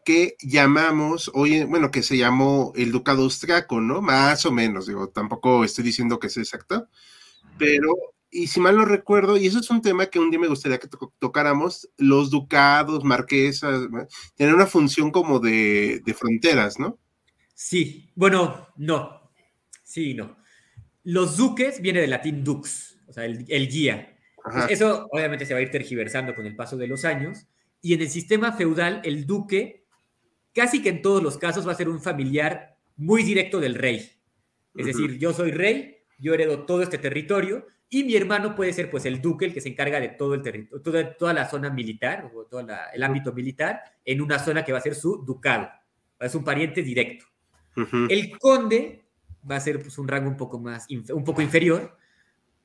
que llamamos hoy, bueno, que se llamó el Ducado Austriaco, ¿no? Más o menos, digo, tampoco estoy diciendo que sea exacto, pero y si mal no recuerdo, y eso es un tema que un día me gustaría que tocáramos, los ducados, marquesas, tienen una función como de, fronteras, ¿no? Sí, bueno, no, sí, no. Los duques viene del latín dux, o sea, el, guía. Pues eso obviamente se va a ir tergiversando con el paso de los años, y en el sistema feudal el duque, casi que en todos los casos va a ser un familiar muy directo del rey. Es decir, yo soy rey, yo heredo todo este territorio, y mi hermano puede ser pues el duque, el que se encarga de todo el territorio, toda, toda la zona militar, o todo el ámbito militar, en una zona que va a ser su ducado. Es un pariente directo. El conde va a ser pues, un rango un poco más, un poco inferior,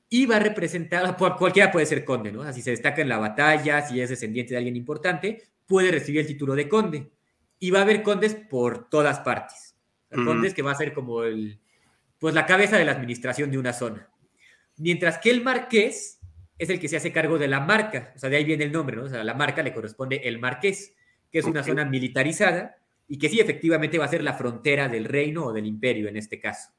y va a representar, cualquiera puede ser conde, ¿no? Así se destaca en la batalla, si es descendiente de alguien importante, puede recibir el título de conde. Y va a haber condes por todas partes. Condes que va a ser como el, pues la cabeza de la administración de una zona. Mientras que el marqués es el que se hace cargo de la marca, o sea, de ahí viene el nombre, ¿no? O sea, a la marca le corresponde el marqués, que es una zona militarizada y que sí efectivamente va a ser la frontera del reino o del imperio en este caso.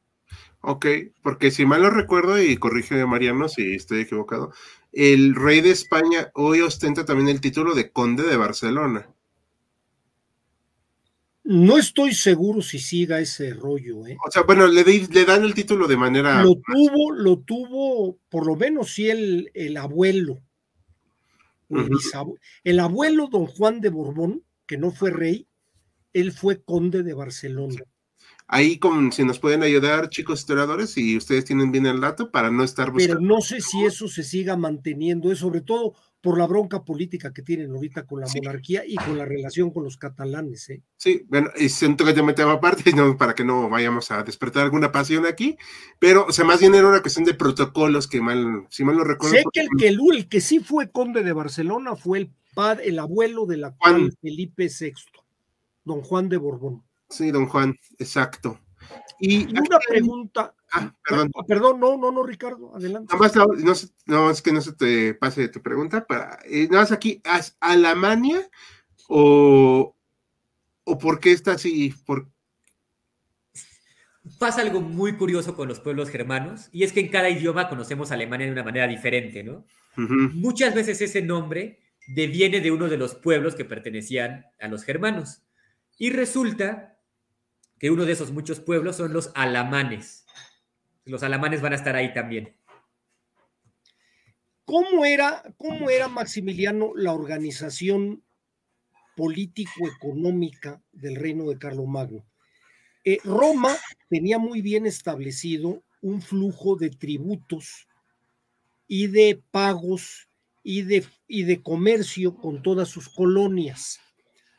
Ok, porque si mal lo recuerdo, y corrige Mariano si estoy equivocado, el rey de España hoy ostenta también el título de conde de Barcelona. No estoy seguro si siga ese rollo, ¿eh? O sea, bueno, le, le dan el título de manera. Lo tuvo, lo tuvo, por lo menos sí el, el abuelo. el, abuelo don Juan de Borbón, que no fue rey, él fue conde de Barcelona. Ahí, como si nos pueden ayudar, chicos historiadores, si ustedes tienen bien el dato, para no estar buscando. Pero no sé si eso se siga manteniendo, es sobre todo por la bronca política que tienen ahorita con la monarquía y con la relación con los catalanes. ¿eh? Sí, bueno, y siento que ya me tema aparte, [laughs] no, para que no vayamos a despertar alguna pasión aquí, pero, o sea, más bien era una cuestión de protocolos que mal, si mal no recuerdo. Sé que el que, el, que sí fue conde de Barcelona fue el, padre, el abuelo del actual Felipe VI, don Juan de Borbón. Sí, don Juan, exacto. Y, una pregunta. Ah, perdón. Ah, perdón, no, no, no, Ricardo, adelante. Nada más, no, no, es que no se te pase tu pregunta. Para, eh, nada más aquí, ¿Alemania o, o por qué está así? Por... Pasa algo muy curioso con los pueblos germanos, y es que en cada idioma conocemos a Alemania de una manera diferente, ¿no? Muchas veces ese nombre deviene de uno de los pueblos que pertenecían a los germanos. Y resulta que uno de esos muchos pueblos son los alamanes. Los alamanes van a estar ahí también. ¿Cómo era, cómo era Maximiliano la organización político-económica del reino de Carlomagno? Eh, Roma tenía muy bien establecido un flujo de tributos y de pagos y de, y de comercio con todas sus colonias.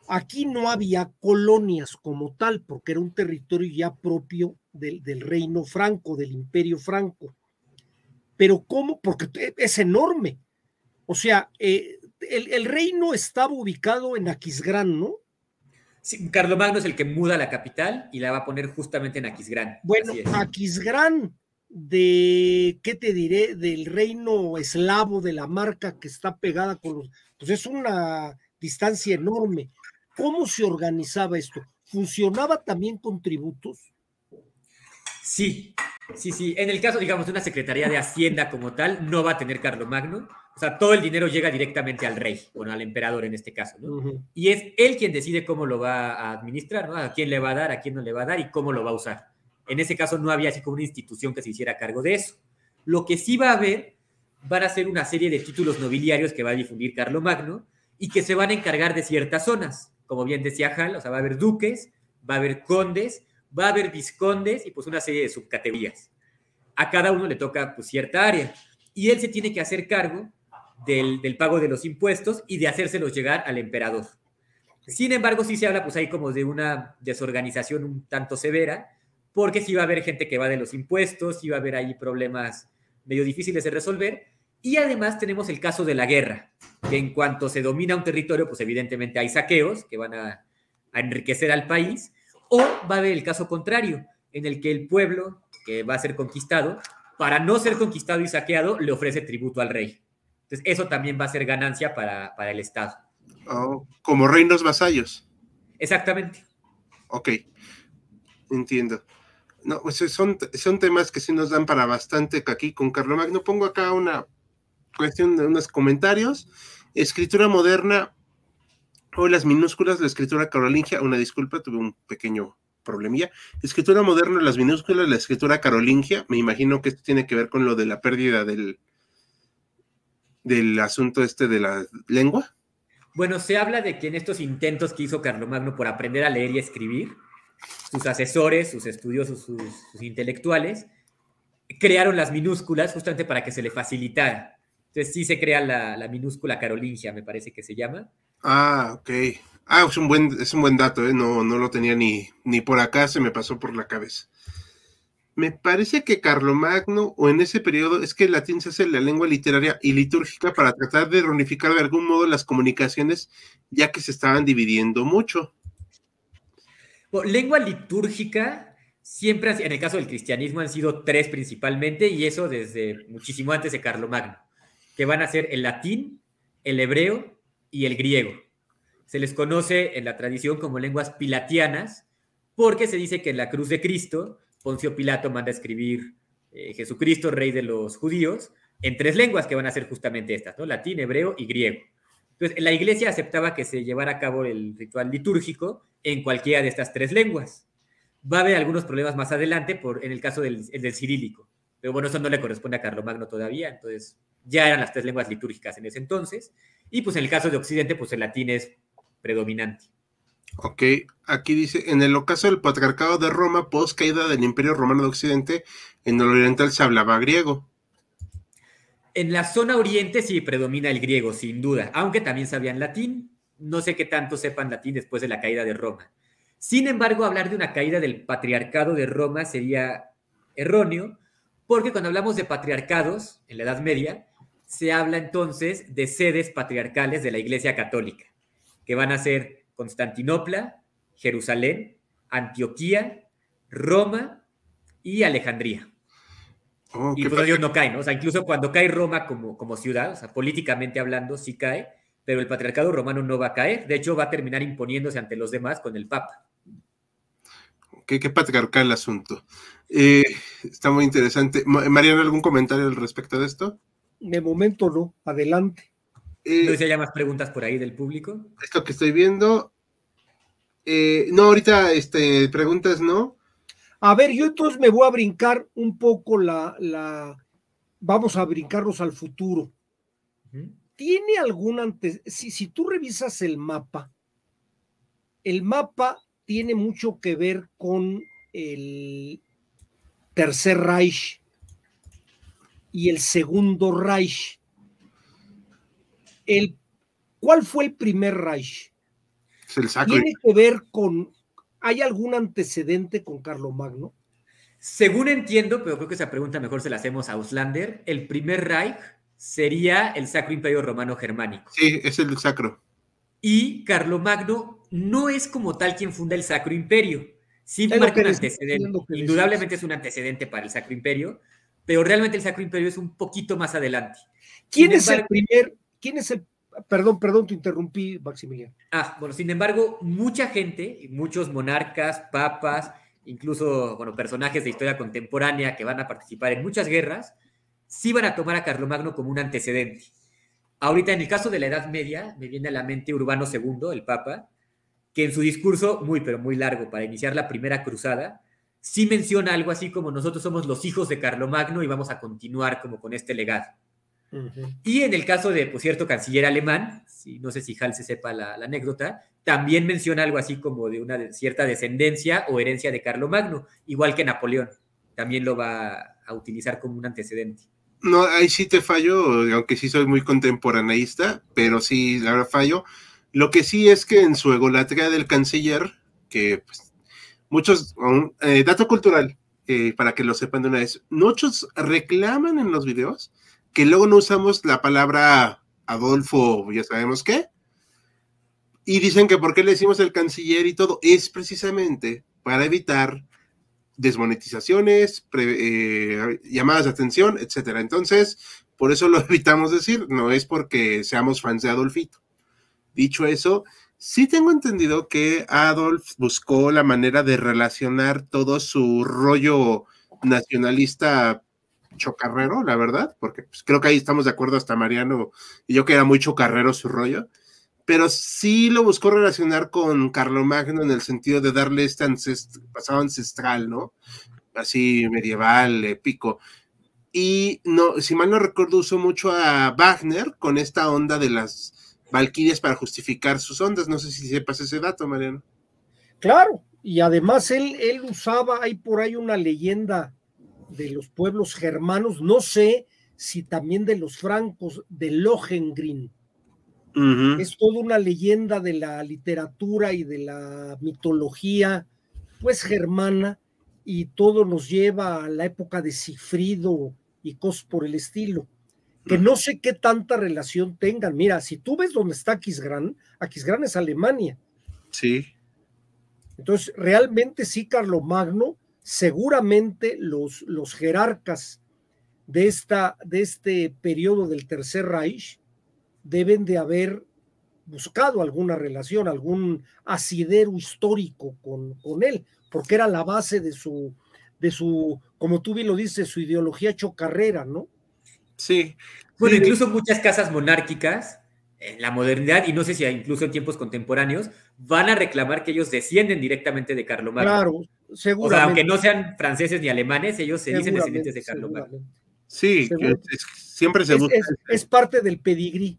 Aquí no había colonias como tal, porque era un territorio ya propio del, reino franco, del imperio franco. Pero ¿cómo? Porque es enorme. O sea, eh, el, reino estaba ubicado en Aquisgrán, ¿no? Sí, Carlomagno es el que muda la capital y la va a poner justamente en Aquisgrán. Bueno, Aquisgrán de, ¿qué te diré? Del reino eslavo de la marca que está pegada con los... Pues es una distancia enorme. ¿Cómo se organizaba esto? ¿Funcionaba también con tributos? Sí, sí, sí. En el caso, digamos, de una Secretaría de Hacienda como tal, no va a tener Carlomagno. O sea, todo el dinero llega directamente al rey, bueno, al emperador en este caso, ¿no? Y es él quien decide cómo lo va a administrar, ¿no? A quién le va a dar, a quién no le va a dar y cómo lo va a usar. En ese caso no había así como una institución que se hiciera cargo de eso. Lo que sí va a haber van a ser una serie de títulos nobiliarios que va a difundir Carlomagno y que se van a encargar de ciertas zonas como bien decía Hal, o sea, va a haber duques, va a haber condes, va a haber viscondes y pues una serie de subcategorías. A cada uno le toca pues cierta área y él se tiene que hacer cargo del, pago de los impuestos y de hacérselos llegar al emperador. Sin embargo, sí se habla pues ahí como de una desorganización un tanto severa, porque sí va a haber gente que va de los impuestos, sí va a haber ahí problemas medio difíciles de resolver, y además tenemos el caso de la guerra, que en cuanto se domina un territorio, pues evidentemente hay saqueos que van a, enriquecer al país, o va a haber el caso contrario, en el que el pueblo que va a ser conquistado, para no ser conquistado y saqueado, le ofrece tributo al rey. Entonces, eso también va a ser ganancia para, el Estado. Oh, como reinos vasallos. Exactamente. Ok, entiendo. No, pues son, son temas que sí nos dan para bastante aquí con Carlomagno. Pongo acá una cuestión de unos comentarios. Escritura moderna o las minúsculas, la escritura carolingia, una disculpa, tuve un pequeño problemilla. Escritura moderna, las minúsculas, la escritura carolingia, me imagino que esto tiene que ver con lo de la pérdida del, del asunto este de la lengua. Bueno, se habla de que en estos intentos que hizo Carlomagno por aprender a leer y escribir, sus asesores, sus estudiosos, sus, sus intelectuales, crearon las minúsculas justamente para que se le facilitara. Entonces sí se crea la, minúscula carolingia, me parece que se llama. Ah, ok. Ah, es un buen, es un buen dato, ¿eh? no, no lo tenía ni, ni por acá, se me pasó por la cabeza. Me parece que Carlomagno, o en ese periodo, es que el latín se hace la lengua literaria y litúrgica para tratar de reunificar de algún modo las comunicaciones, ya que se estaban dividiendo mucho. lengua litúrgica siempre, en el caso del cristianismo, han sido tres principalmente, y eso desde muchísimo antes de Carlomagno que van a ser el latín, el hebreo y el griego. Se les conoce en la tradición como lenguas pilatianas porque se dice que en la cruz de Cristo, Poncio Pilato manda escribir eh, Jesucristo, rey de los judíos, en tres lenguas que van a ser justamente estas. Latín, hebreo y griego. Entonces, la iglesia aceptaba que se llevara a cabo el ritual litúrgico en cualquiera de estas tres lenguas. Va a haber algunos problemas más adelante por, en el caso del, del cirílico, pero bueno, eso no le corresponde a Carlomagno todavía, entonces ya eran las tres lenguas litúrgicas en ese entonces, y pues en el caso de Occidente, pues el latín es predominante. Ok, aquí dice, en el ocaso del patriarcado de Roma, post caída del Imperio Romano de Occidente, en el oriental se hablaba griego. En la zona oriente sí predomina el griego, sin duda, aunque también sabían latín. No sé qué tanto sepan latín después de la caída de Roma. Sin embargo, hablar de una caída del patriarcado de Roma sería erróneo, porque cuando hablamos de patriarcados en la Edad Media, se habla entonces de sedes patriarcales de la Iglesia Católica, que van a ser Constantinopla, Jerusalén, Antioquía, Roma y Alejandría. Oh, y pues ellos no caen, ¿no? O sea, incluso cuando cae Roma como, como ciudad, o sea, políticamente hablando, sí cae, pero el patriarcado romano no va a caer. De hecho, va a terminar imponiéndose ante los demás con el Papa. Qué, qué patriarcal el asunto. Eh, está muy interesante. Mariano, ¿algún comentario al respecto de esto? De momento no, adelante. Eh, no sé si hay más preguntas por ahí del público. Esto que estoy viendo. Eh, no, ahorita este, preguntas no. A ver, yo entonces me voy a brincar un poco la, la vamos a brincarnos al futuro. ¿Tiene algún antes? Si, si tú revisas el mapa, el mapa tiene mucho que ver con el Tercer Reich y el Segundo Reich. El, ¿Cuál fue el primer Reich? El ¿Tiene que ver con, hay algún antecedente con Carlomagno? Según entiendo, pero creo que esa pregunta mejor se la hacemos a Auslander, el primer Reich sería el Sacro Imperio Romano Germánico. Sí, es el sacro. Y Carlomagno no es como tal quien funda el Sacro Imperio. Sí marca un antecedente. Indudablemente es un antecedente para el Sacro Imperio, pero realmente el Sacro Imperio es un poquito más adelante. ¿Quién es el primer, quién es el, perdón, perdón, te interrumpí, Maximiliano. Ah, bueno, sin embargo, mucha gente, muchos monarcas, papas, incluso, bueno, personajes de historia contemporánea que van a participar en muchas guerras, sí van a tomar a Carlomagno como un antecedente. Ahorita, en el caso de la Edad Media, me viene a la mente Urbano II, el Papa, que en su discurso, muy, pero muy largo, para iniciar la primera cruzada, sí menciona algo así como nosotros somos los hijos de Carlomagno y vamos a continuar como con este legado. Y en el caso de, por cierto, canciller alemán, si, no sé si Hal se sepa la, anécdota, también menciona algo así como de una cierta descendencia o herencia de Carlomagno, igual que Napoleón, también lo va a utilizar como un antecedente. No, ahí sí te fallo, aunque sí soy muy contemporaneísta, pero sí, ahora fallo. Lo que sí es que en su egolatría del canciller, que pues, muchos, eh, dato cultural, eh, para que lo sepan de una vez, muchos reclaman en los videos que luego no usamos la palabra Adolfo, ya sabemos qué, y dicen que por qué le decimos el canciller y todo, es precisamente para evitar desmonetizaciones, eh, llamadas de atención, etcétera. Entonces, por eso lo [laughs] evitamos decir, no es porque seamos fans de Adolfito. Dicho eso, Sí tengo entendido que Adolf buscó la manera de relacionar todo su rollo nacionalista chocarrero, la verdad, porque pues, creo que ahí estamos de acuerdo hasta Mariano y yo que era muy chocarrero su rollo, pero sí lo buscó relacionar con Carlomagno en el sentido de darle este pasado ancestral, ¿no? Así medieval, épico. Y si mal no recuerdo, usó mucho a Wagner con esta onda de las Valquirias para justificar sus ondas. No sé si sepas ese dato, Mariano. Claro, y además él, él usaba, hay por ahí una leyenda de los pueblos germanos, no sé si también de los francos, de Lohengrin. Es toda una leyenda de la literatura y de la mitología, pues germana, y todo nos lleva a la época de Cifrido y cosas por el estilo que no sé qué tanta relación tengan. Mira, si tú ves dónde está Aquisgrán, Aquisgrán es Alemania. Sí. Entonces, realmente sí, Carlomagno, seguramente los, los jerarcas de, esta, de este periodo del Tercer Reich deben de haber buscado alguna relación, algún asidero histórico con, con él, porque era la base de su, de su, como tú bien lo dices, su ideología chocarrera, ¿no? Sí. Bueno, incluso muchas casas monárquicas en la modernidad, y no sé si incluso en tiempos contemporáneos, van a reclamar que ellos descienden directamente de Carlomagno. Claro, seguro. O sea, aunque no sean franceses ni alemanes, ellos se dicen descendientes de Carlomagno. Sí, siempre se busca. Es, parte del pedigrí.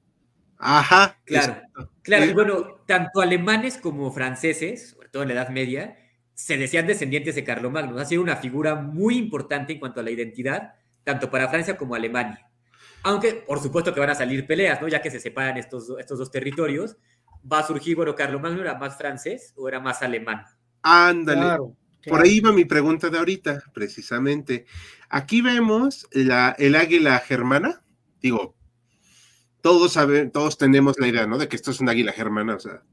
Ajá. Claro, claro. Y bueno, tanto alemanes como franceses, sobre todo en la Edad Media, se decían descendientes de Carlomagno. Ha sido una figura muy importante en cuanto a la identidad, tanto para Francia como Alemania. Aunque, por supuesto que van a salir peleas, ¿no? Ya que se separan estos, estos dos territorios, va a surgir, bueno, Carlomagno era más francés o era más alemán. Ándale. Por ahí va mi pregunta de ahorita, precisamente. Aquí vemos la, el águila germana, digo, todos saben, todos tenemos la idea, ¿no? De que esto es una águila germana, o sea.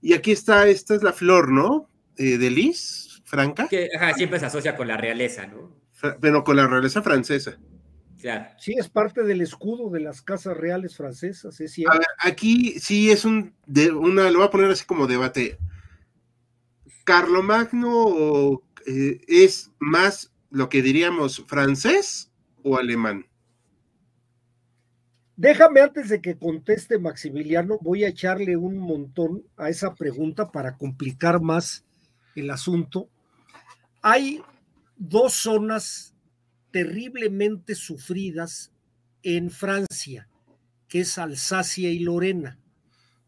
Y aquí está, esta es la flor, ¿no? Eh, de Lis, franca. Que siempre se asocia con la realeza, ¿no? Pero con la realeza francesa. Claro. Sí, es parte del escudo de las casas reales francesas, es cierto. A ver, aquí sí es un, de, una, lo voy a poner así como debate. ¿Carlomagno eh, es más lo que diríamos francés o alemán? Déjame antes de que conteste Maximiliano, voy a echarle un montón a esa pregunta para complicar más el asunto. Hay dos zonas terriblemente sufridas en Francia, que es Alsacia y Lorena.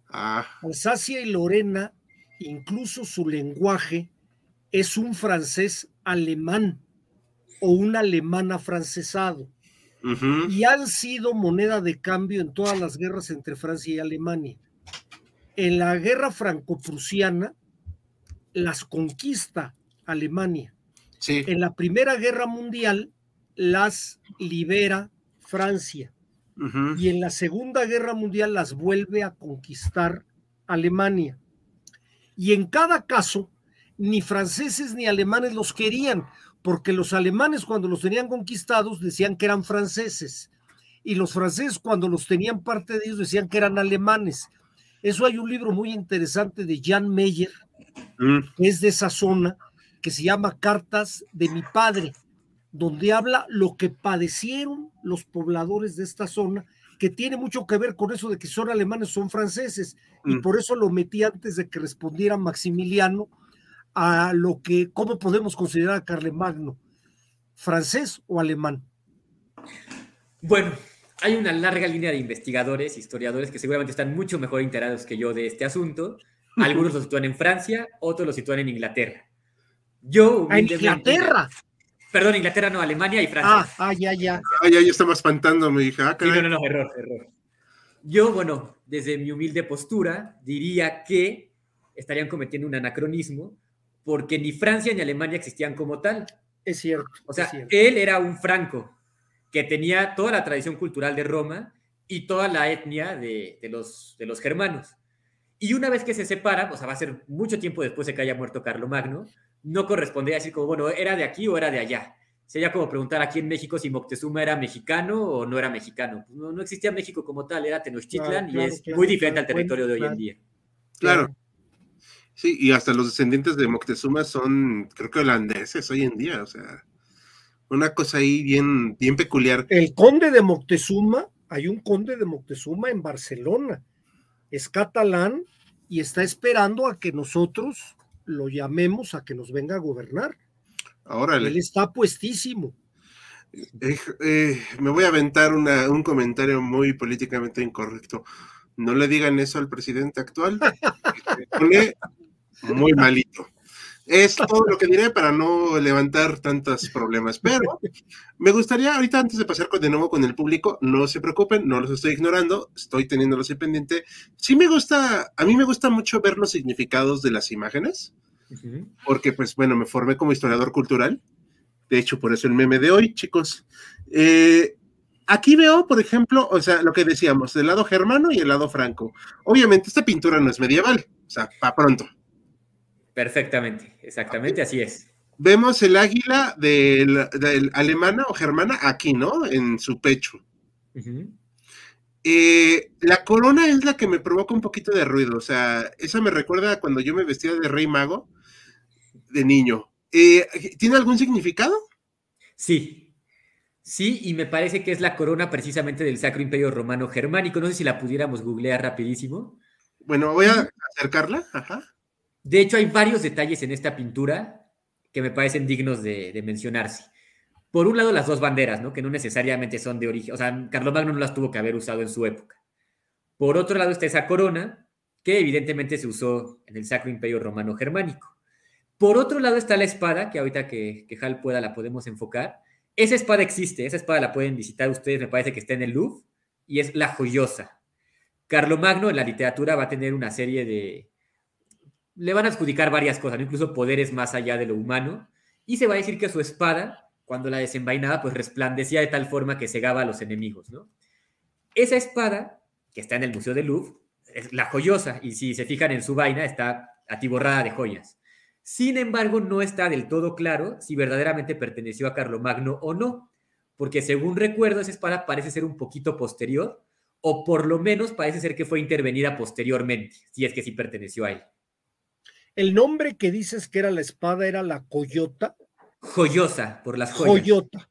Ah. Alsacia y Lorena, incluso su lenguaje, es un francés alemán o un alemán afrancesado y han sido moneda de cambio en todas las guerras entre Francia y Alemania. En la guerra franco-prusiana las conquista Alemania. En la Primera Guerra Mundial las libera Francia. Y en la Segunda Guerra Mundial las vuelve a conquistar Alemania. Y en cada caso, ni franceses ni alemanes los querían, porque los alemanes cuando los tenían conquistados decían que eran franceses y los franceses cuando los tenían parte de ellos decían que eran alemanes. Eso hay un libro muy interesante de Jan Meyer, mm. que es de esa zona, que se llama Cartas de mi padre, donde habla lo que padecieron los pobladores de esta zona, que tiene mucho que ver con eso de que son alemanes, son franceses, y mm. por eso lo metí antes de que respondiera Maximiliano, a lo que, ¿cómo podemos considerar a Carlemagno? ¿Francés o alemán? Bueno, hay una larga línea de investigadores, historiadores que seguramente están mucho mejor enterados que yo de este asunto. Algunos lo sitúan en Francia, otros lo sitúan en Inglaterra. Yo. ¿En Inglaterra? Perdón, Inglaterra no, Alemania y Francia. Ah, ah ya, ya. Ah, ya, ya estaba espantando, mi hija. Ah, sí, no, no, no, error, error. Yo, bueno, desde mi humilde postura, diría que estarían cometiendo un anacronismo porque ni Francia ni Alemania existían como tal. Es cierto. O sea, él era un franco que tenía toda la tradición cultural de Roma y toda la etnia de, los, de los germanos. Y una vez que se separa, o sea, va a ser mucho tiempo después de que haya muerto Carlomagno, no correspondía a decir como, bueno, ¿era de aquí o era de allá? Sería como preguntar aquí en México si Moctezuma era mexicano o no era mexicano. Pues no, no existía México como tal, era Tenochtitlan y es muy diferente al territorio de hoy en día. Claro. Sí, y hasta los descendientes de Moctezuma son, creo que holandeses hoy en día, o sea, una cosa ahí bien, bien peculiar. El conde de Moctezuma, hay un conde de Moctezuma en Barcelona, es catalán y está esperando a que nosotros lo llamemos a que nos venga a gobernar. Ahora Él está puestísimo. Eh, eh, me voy a aventar un comentario muy políticamente incorrecto. No le digan eso al presidente actual. muy malito. Es todo lo que diré para no levantar tantos problemas. Pero me gustaría, ahorita antes de pasar de nuevo con el público, no se preocupen, no los estoy ignorando, estoy teniéndolos en pendiente. Sí me gusta, a mí me gusta mucho ver los significados de las imágenes, porque pues bueno, me formé como historiador cultural. De hecho, por eso el meme de hoy, chicos. Eh, aquí veo, por ejemplo, o sea, lo que decíamos, el lado germano y el lado franco. Obviamente, esta pintura no es medieval, o sea, para pronto. Perfectamente, exactamente así es. Vemos el águila del, alemana o germana aquí, ¿no? En su pecho. Eh, la corona es la que me provoca un poquito de ruido, o sea, esa me recuerda a cuando yo me vestía de rey mago de niño. Eh, ¿Tiene algún significado? Sí, sí, y me parece que es la corona precisamente del Sacro Imperio Romano Germánico. No sé si la pudiéramos googlear rapidísimo. Bueno, voy a acercarla. Ajá. De hecho, hay varios detalles en esta pintura que me parecen dignos de, mencionarse. Por un lado, las dos banderas, ¿no? que no necesariamente son de origen, o sea, Carlomagno no las tuvo que haber usado en su época. Por otro lado está esa corona, que evidentemente se usó en el Sacro Imperio Romano Germánico. Por otro lado está la espada, que ahorita que, que Hal pueda la podemos enfocar. Esa espada existe, esa espada la pueden visitar ustedes, me parece que está en el Louvre, y es la joyosa. Carlomagno en la literatura va a tener una serie de, le van a adjudicar varias cosas, incluso poderes más allá de lo humano, y se va a decir que su espada, cuando la desenvainaba, pues resplandecía de tal forma que cegaba a los enemigos, ¿no? Esa espada que está en el Museo del Louvre, es la joyosa, y si se fijan en su vaina, está atiborrada de joyas. Sin embargo, no está del todo claro si verdaderamente perteneció a Carlomagno o no, porque según recuerdo, esa espada parece ser un poquito posterior, o por lo menos parece ser que fue intervenida posteriormente, si es que sí perteneció a él. El nombre que dices que era la espada era la Coyota. Joyosa, por las joyas. Joyota.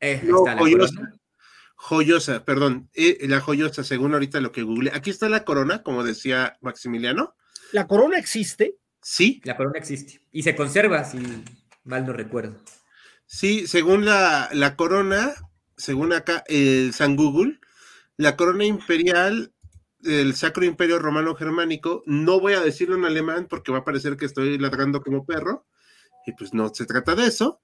Eh, No, está la joyosa. corona. Joyosa, perdón, eh, la joyosa, según ahorita lo que google. Aquí está la corona, como decía Maximiliano. La corona existe. Sí, La corona existe y se conserva, si mal no recuerdo. sí, según la, la corona, según acá el San Google, la corona imperial del Sacro Imperio Romano Germánico, no voy a decirlo en alemán porque va a parecer que estoy ladrando como perro, y pues no se trata de eso.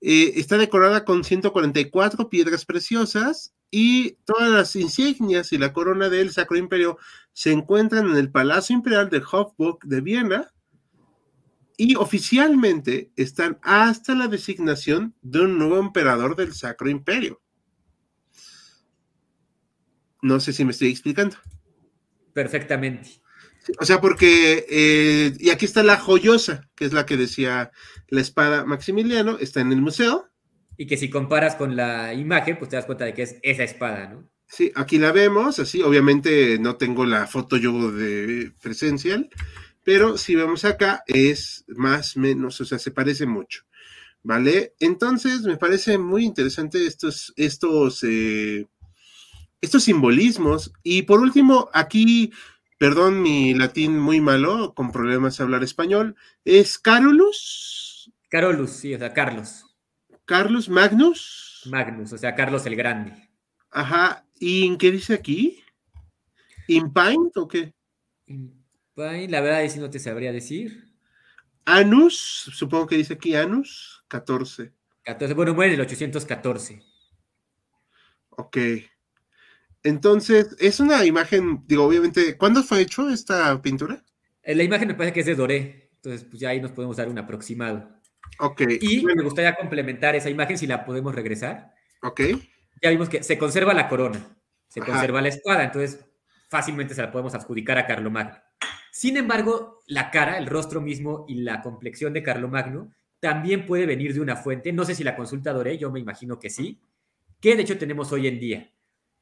Eh, está decorada con 144 piedras preciosas y todas las insignias y la corona del Sacro Imperio se encuentran en el Palacio Imperial de Hofburg de Viena y oficialmente están hasta la designación de un nuevo emperador del Sacro Imperio. No sé si me estoy explicando. Perfectamente. O sea, porque, eh, y aquí está la joyosa, que es la que decía la espada Maximiliano, está en el museo. Y que si comparas con la imagen, pues te das cuenta de que es esa espada, ¿no? Sí, aquí la vemos, así, obviamente no tengo la foto yo de presencial, pero si vemos acá es más menos, o sea, se parece mucho, ¿vale? Entonces me parece muy interesante estos, estos, eh, estos simbolismos. Y por último, aquí, perdón mi latín muy malo, con problemas de hablar español, es Carolus, Carolus, sí, o sea, Carlos. Carlos Magnus, Magnus, o sea, Carlos el Grande. ajá, ¿y en qué dice aquí? ¿Impaint o qué? Ay, La verdad es que no te sabría decir. Anus, supongo que dice aquí Anus, 14. 14, bueno, muere en el 814. Ok. Entonces, es una imagen, digo, obviamente, ¿cuándo fue hecho esta pintura? Eh, La imagen me parece que es de Doré, entonces pues ya ahí nos podemos dar un aproximado. Ok. Y bueno, me gustaría complementar esa imagen si la podemos regresar. ok. Ya vimos que se conserva la corona, se Ajá. conserva la espada, entonces fácilmente se la podemos adjudicar a Carlomagno. Sin embargo, la cara, el rostro mismo y la complexión de Carlomagno también puede venir de una fuente, no sé si la consulta Doré, yo me imagino que sí, que de hecho tenemos hoy en día.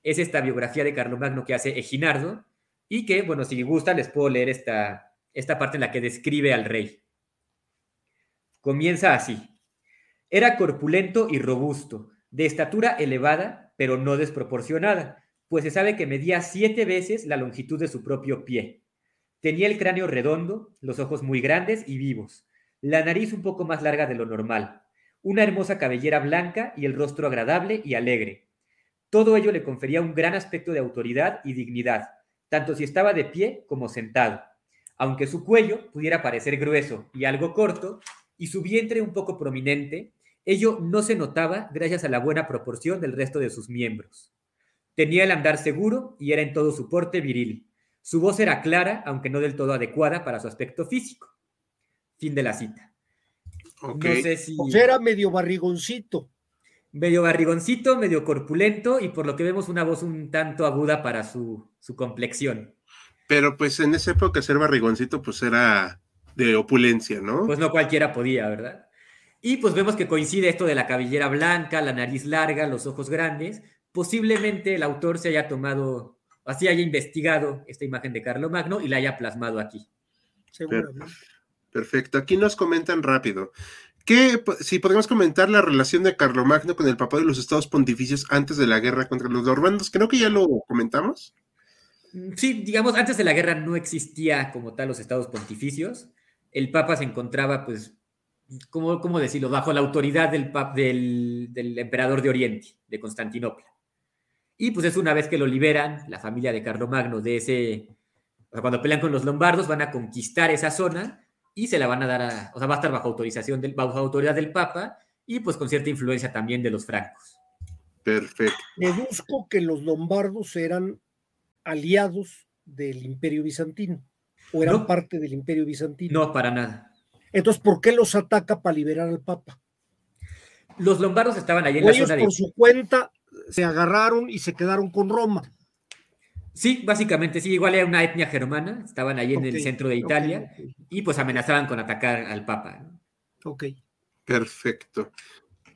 Es esta biografía de Carlomagno que hace Eginardo y que, bueno, si gustan les puedo leer esta, esta parte en la que describe al rey. Comienza así. Era corpulento y robusto, de estatura elevada, pero no desproporcionada, pues se sabe que medía siete veces la longitud de su propio pie. Tenía el cráneo redondo, los ojos muy grandes y vivos, la nariz un poco más larga de lo normal, una hermosa cabellera blanca y el rostro agradable y alegre. Todo ello le confería un gran aspecto de autoridad y dignidad, tanto si estaba de pie como sentado. Aunque su cuello pudiera parecer grueso y algo corto, y su vientre un poco prominente, ello no se notaba gracias a la buena proporción del resto de sus miembros. Tenía el andar seguro y era en todo su porte viril. Su voz era clara, aunque no del todo adecuada para su aspecto físico. Fin de la cita. ok. No sé si O sea, era medio barrigoncito. Medio barrigoncito, medio corpulento y por lo que vemos una voz un tanto aguda para su, su complexión. Pero pues en esa época ser barrigoncito pues era de opulencia, ¿no? Pues no cualquiera podía, ¿verdad? Y pues vemos que coincide esto de la cabellera blanca, la nariz larga, los ojos grandes. Posiblemente el autor se haya tomado, así haya investigado esta imagen de Carlomagno y la haya plasmado aquí. Seguramente. Perfecto. Aquí nos comentan rápido. ¿Qué, si podemos comentar la relación de Carlomagno con el papado de los estados pontificios antes de la guerra contra los normandos? Creo que ya lo comentamos. Mm, Sí, digamos, antes de la guerra no existía como tal los estados pontificios. El papa se encontraba, pues, ¿cómo, decirlo? Bajo la autoridad del, del emperador de Oriente, de Constantinopla. Y pues es una vez que lo liberan, la familia de Carlomagno, de ese... O sea, cuando pelean con los lombardos, van a conquistar esa zona y se la van a dar a... O sea, va a estar bajo autorización del, bajo autoridad del papa y pues con cierta influencia también de los francos. Perfecto. Deduzco que los lombardos eran aliados del imperio bizantino o eran No. parte del imperio bizantino. No, para nada. Entonces, ¿por qué los ataca para liberar al papa? Los lombardos estaban allí en O la ellos zona de... por su cuenta se agarraron y se quedaron con Roma. Sí, básicamente sí, igual era una etnia germana, estaban ahí en el centro de Italia y pues amenazaban con atacar al Papa. Ok. Perfecto.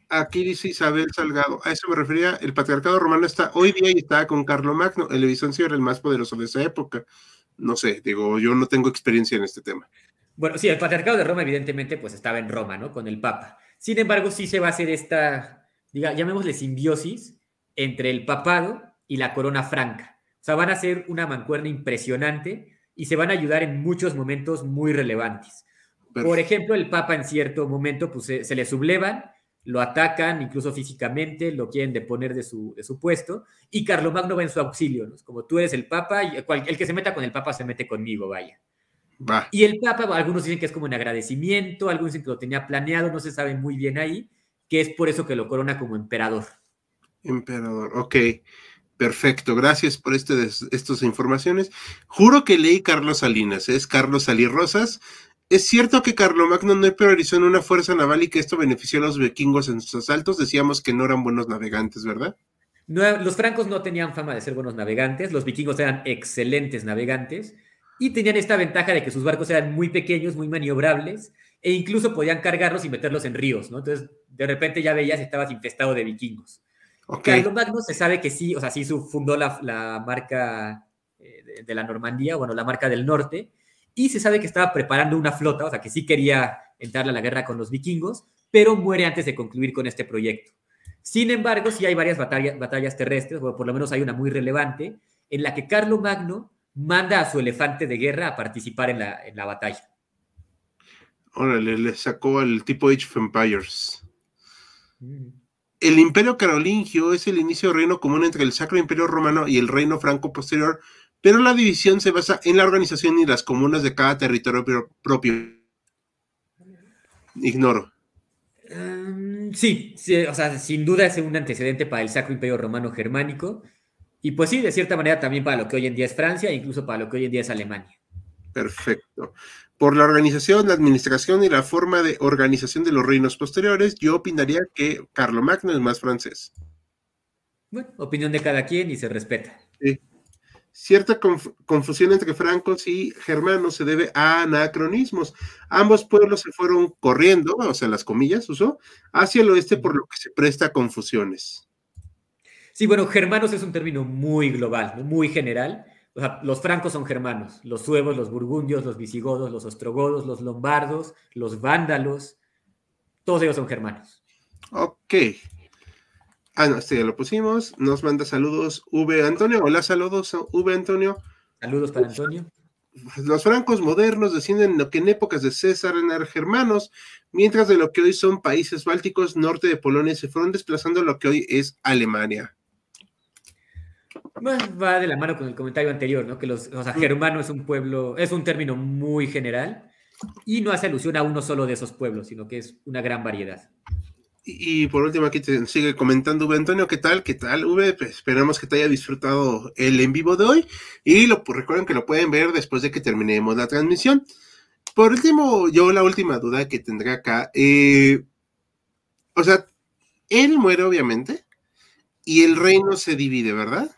Aquí dice Isabel Salgado, a eso me refería, el patriarcado romano está hoy día y está con Carlo Magno, el Bizancio era el más poderoso de esa época. No sé, digo, yo no tengo experiencia en este tema. Bueno, sí, el patriarcado de Roma evidentemente pues estaba en Roma, ¿no? Con el Papa. Sin embargo, sí se va a hacer esta, diga, llamémosle simbiosis entre el papado y la corona franca. O sea, van a ser una mancuerna impresionante y se van a ayudar en muchos momentos muy relevantes. Por ejemplo, el Papa en cierto momento pues, se, le sublevan, lo atacan incluso físicamente, lo quieren deponer de su, de su puesto, y Carlomagno va en su auxilio, ¿no? Como tú eres el Papa, y el que se meta con el Papa se mete conmigo, vaya. Y el Papa, algunos dicen que es como un agradecimiento, algunos dicen que lo tenía planeado, no se sabe muy bien ahí, que es por eso que lo corona como emperador. Emperador, ok. Perfecto, gracias por este, estas informaciones. Juro que leí Carlos Salinas, es Carlos Salí Rosas. Es cierto que Carlomagno no priorizó en una fuerza naval y que esto benefició a los vikingos en sus asaltos. Decíamos que no eran buenos navegantes, ¿verdad? los francos no tenían fama de ser buenos navegantes, los vikingos eran excelentes navegantes y tenían esta ventaja de que sus barcos eran muy pequeños, muy maniobrables e incluso podían cargarlos y meterlos en ríos, ¿no? Entonces, de repente ya veías estabas infestado de vikingos. Okay. Magno se sabe que sí, o sea, sí fundó la, marca eh, de, la Normandía, bueno, la marca del norte, y se sabe que estaba preparando una flota, o sea, que sí quería entrar a la guerra con los vikingos, pero muere antes de concluir con este proyecto. Sin embargo, sí hay varias batallas, batallas terrestres, o por lo menos hay una muy relevante, en la que Carlo Magno manda a su elefante de guerra a participar en la, en la batalla. Órale, le sacó al tipo Age of Empires. Mm. El imperio carolingio es el inicio del reino común entre el Sacro Imperio Romano y el reino franco posterior, pero la división se basa en la organización y las comunas de cada territorio propio. Ignoro. Em, sí, o sea, sin duda es un antecedente para el Sacro Imperio Romano Germánico, y pues sí, de cierta manera también para lo que hoy en día es Francia, e incluso para lo que hoy en día es Alemania. Perfecto por la organización, la administración y la forma de organización de los reinos posteriores, yo opinaría que Carlomagno es más francés. Bueno, opinión de cada quien y se respeta. Cierta confusión entre francos y germanos se debe a anacronismos. Ambos pueblos se fueron corriendo, o sea, las comillas usó, hacia el oeste por lo que se presta a confusiones. Sí, bueno, germanos es un término muy global, muy general los francos son germanos, los suevos, los burgundios, los visigodos, los ostrogodos, los lombardos, los vándalos, todos ellos son germanos. Ok. Ah, no, este ya lo pusimos. Nos manda saludos V. Antonio. Hola, saludos V. Antonio. Saludos para Antonio. Los francos modernos descienden lo que en épocas de César eran germanos, mientras de lo que hoy son países bálticos, norte de Polonia, se fueron desplazando a lo que hoy es Alemania va de la mano con el comentario anterior, ¿no? Que los, o sea, germano es un pueblo, es un término muy general y no hace alusión a uno solo de esos pueblos, sino que es una gran variedad. Y, por último, aquí te sigue comentando V. Antonio, ¿qué tal? ¿Qué tal, V? Pues esperamos que te haya disfrutado el en vivo de hoy. Y lo, pues, recuerden que lo pueden ver después de que terminemos la transmisión. Por último, yo la última duda que tendré acá. Eh, o sea, él muere, obviamente, y el reino se divide, ¿verdad?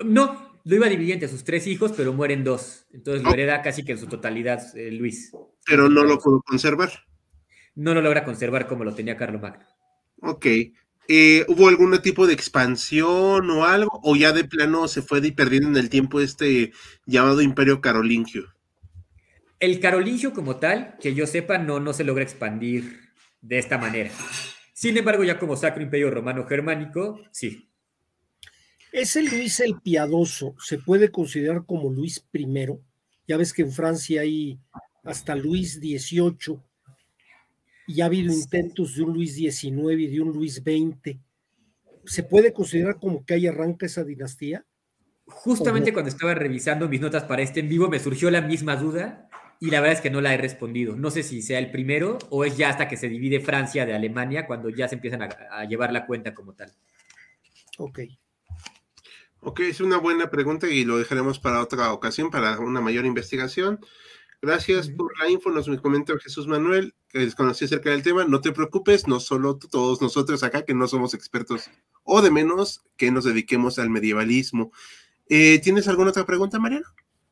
No, lo iba a dividir entre sus tres hijos, pero mueren dos. Entonces lo hereda casi que en su totalidad eh, Luis. Pero no lo pudo conservar. No lo logra conservar como lo tenía Magno. Ok. Eh, ¿Hubo algún tipo de expansión o algo? ¿O ya de plano se fue perdiendo en el tiempo este llamado Imperio Carolingio? El Carolingio como tal, que yo sepa, no, no se logra expandir de esta manera. Sin embargo, ya como Sacro Imperio Romano Germánico, sí. ¿Ese Luis el Piadoso se puede considerar como Luis I? Ya ves que en Francia hay hasta Luis XVIII y ha habido intentos de un Luis XIX y de un Luis XX. ¿Se puede considerar como que ahí arranca esa dinastía? Justamente cuando estaba revisando mis notas para este en vivo me surgió la misma duda y la verdad es que no la he respondido. No sé si sea el primero o es ya hasta que se divide Francia de Alemania cuando ya se empiezan a, a llevar la cuenta como tal. Ok. Ok, es una buena pregunta y lo dejaremos para otra ocasión, para una mayor investigación. Gracias por la info, nos comenta Jesús Manuel, que desconocí acerca del tema. No te preocupes, no solo todos nosotros acá, que no somos expertos o de menos que nos dediquemos al medievalismo. Eh, ¿Tienes alguna otra pregunta, Mariano?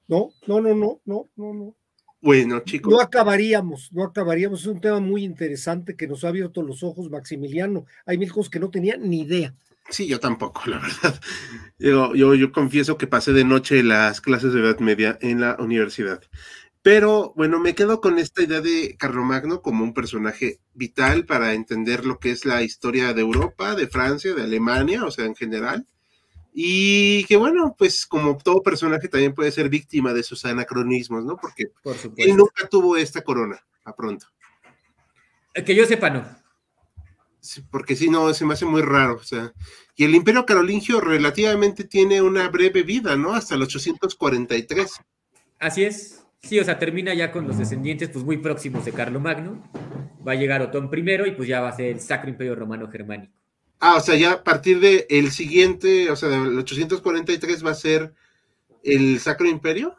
No, no, no, no, no, no, no. Bueno, chicos. No acabaríamos, no acabaríamos. Es un tema muy interesante que nos ha abierto los ojos, Maximiliano. Hay mil cosas que no tenía ni idea. Sí, yo tampoco, la verdad. Yo, yo, yo confieso que pasé de noche las clases de Edad Media en la universidad. Pero bueno, me quedo con esta idea de Carlomagno como un personaje vital para entender lo que es la historia de Europa, de Francia, de Alemania, o sea, en general. Y que bueno, pues como todo personaje también puede ser víctima de sus anacronismos, ¿no? Porque Por él supuesto. nunca tuvo esta corona, a pronto. Que yo sepa, no. Porque si no, se me hace muy raro, o sea. Y el imperio carolingio relativamente tiene una breve vida, ¿no? Hasta el 843. Así es. Sí, o sea, termina ya con los descendientes pues muy próximos de Carlomagno. Va a llegar Otón I y pues ya va a ser el Sacro Imperio Romano Germánico. Ah, o sea, ya a partir del el siguiente, o sea, del 843 va a ser el Sacro Imperio.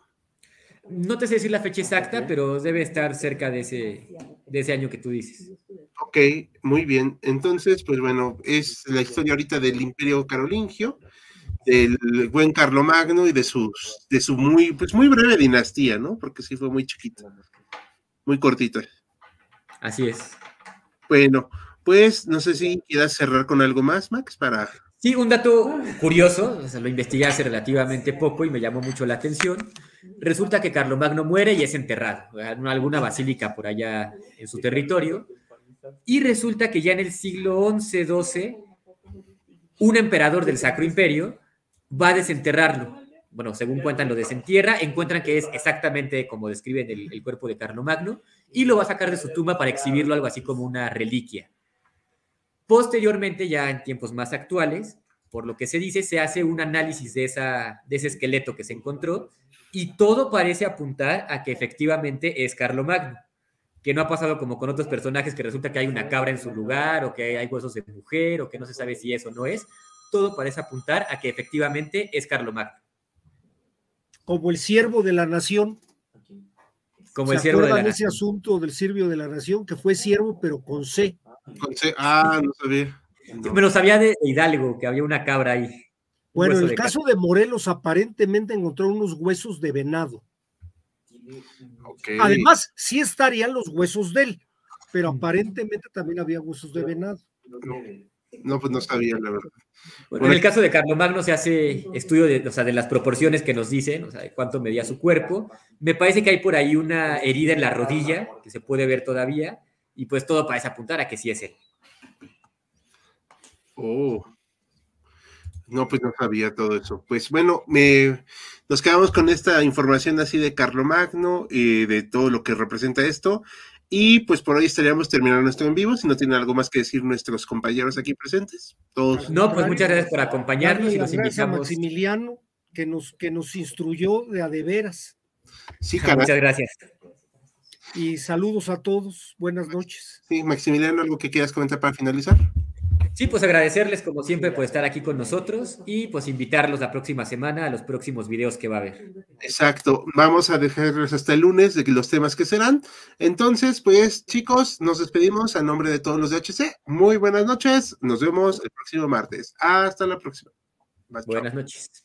No te sé decir la fecha exacta, pero debe estar cerca de ese, de ese año que tú dices. Ok, muy bien. Entonces, pues bueno, es la historia ahorita del Imperio Carolingio, del buen Carlomagno y de sus, de su muy, pues muy breve dinastía, ¿no? Porque sí fue muy chiquita, muy cortita. Así es. Bueno, pues no sé si quieras cerrar con algo más, Max, para. Sí, un dato curioso, o sea, lo investigué hace relativamente poco y me llamó mucho la atención. Resulta que Carlomagno muere y es enterrado en alguna basílica por allá en su territorio. Y resulta que ya en el siglo XI-XII, un emperador del Sacro Imperio va a desenterrarlo. Bueno, según cuentan, lo desentierra, encuentran que es exactamente como describen el, cuerpo de Carlomagno y lo va a sacar de su tumba para exhibirlo algo así como una reliquia. Posteriormente, ya en tiempos más actuales, por lo que se dice, se hace un análisis de, de ese esqueleto que se encontró y todo parece apuntar a que efectivamente es Carlomagno, que no ha pasado como con otros personajes que resulta que hay una cabra en su lugar o que hay huesos de mujer o que no se sabe si eso no es. Todo parece apuntar a que efectivamente es Carlomagno. Como el siervo de la nación. Como ¿Se el siervo de la acuerdan ese nación. asunto del siervo de la nación que fue siervo pero con C? con C- Ah, no sabía. No. Me lo sabía de Hidalgo, que había una cabra ahí. un Bueno, en el de caso de Morelos aparentemente encontró unos huesos de venado. Además, sí estarían los huesos de él, pero aparentemente también había huesos de venado. No, no, pues no sabía, la verdad. Bueno, en el caso de Carlomagno se hace estudio de, o sea, de las proporciones que nos dicen, o sea, de cuánto medía su cuerpo. Me parece que hay por ahí una herida en la rodilla que se puede ver todavía y pues todo parece apuntar a que sí es él. Oh. No, pues no sabía todo eso. Pues bueno, me, nos quedamos con esta información así de Carlomagno y de todo lo que representa esto. Y pues por hoy estaríamos terminando nuestro en vivo. Si no tienen algo más que decir nuestros compañeros aquí presentes, todos. No, pues muchas gracias por acompañarnos y los a invitamos. Maximiliano que nos, que nos instruyó de a de veras. Sí, caray. Muchas gracias. Y saludos a todos. Buenas noches. Sí, Maximiliano, algo que quieras comentar para finalizar. Sí, pues agradecerles como siempre por estar aquí con nosotros y pues invitarlos la próxima semana a los próximos videos que va a haber. Exacto. Vamos a dejarles hasta el lunes de los temas que serán. Entonces, pues chicos, nos despedimos a nombre de todos los de HC. Muy buenas noches. Nos vemos el próximo martes. Hasta la próxima. Chao. Buenas noches.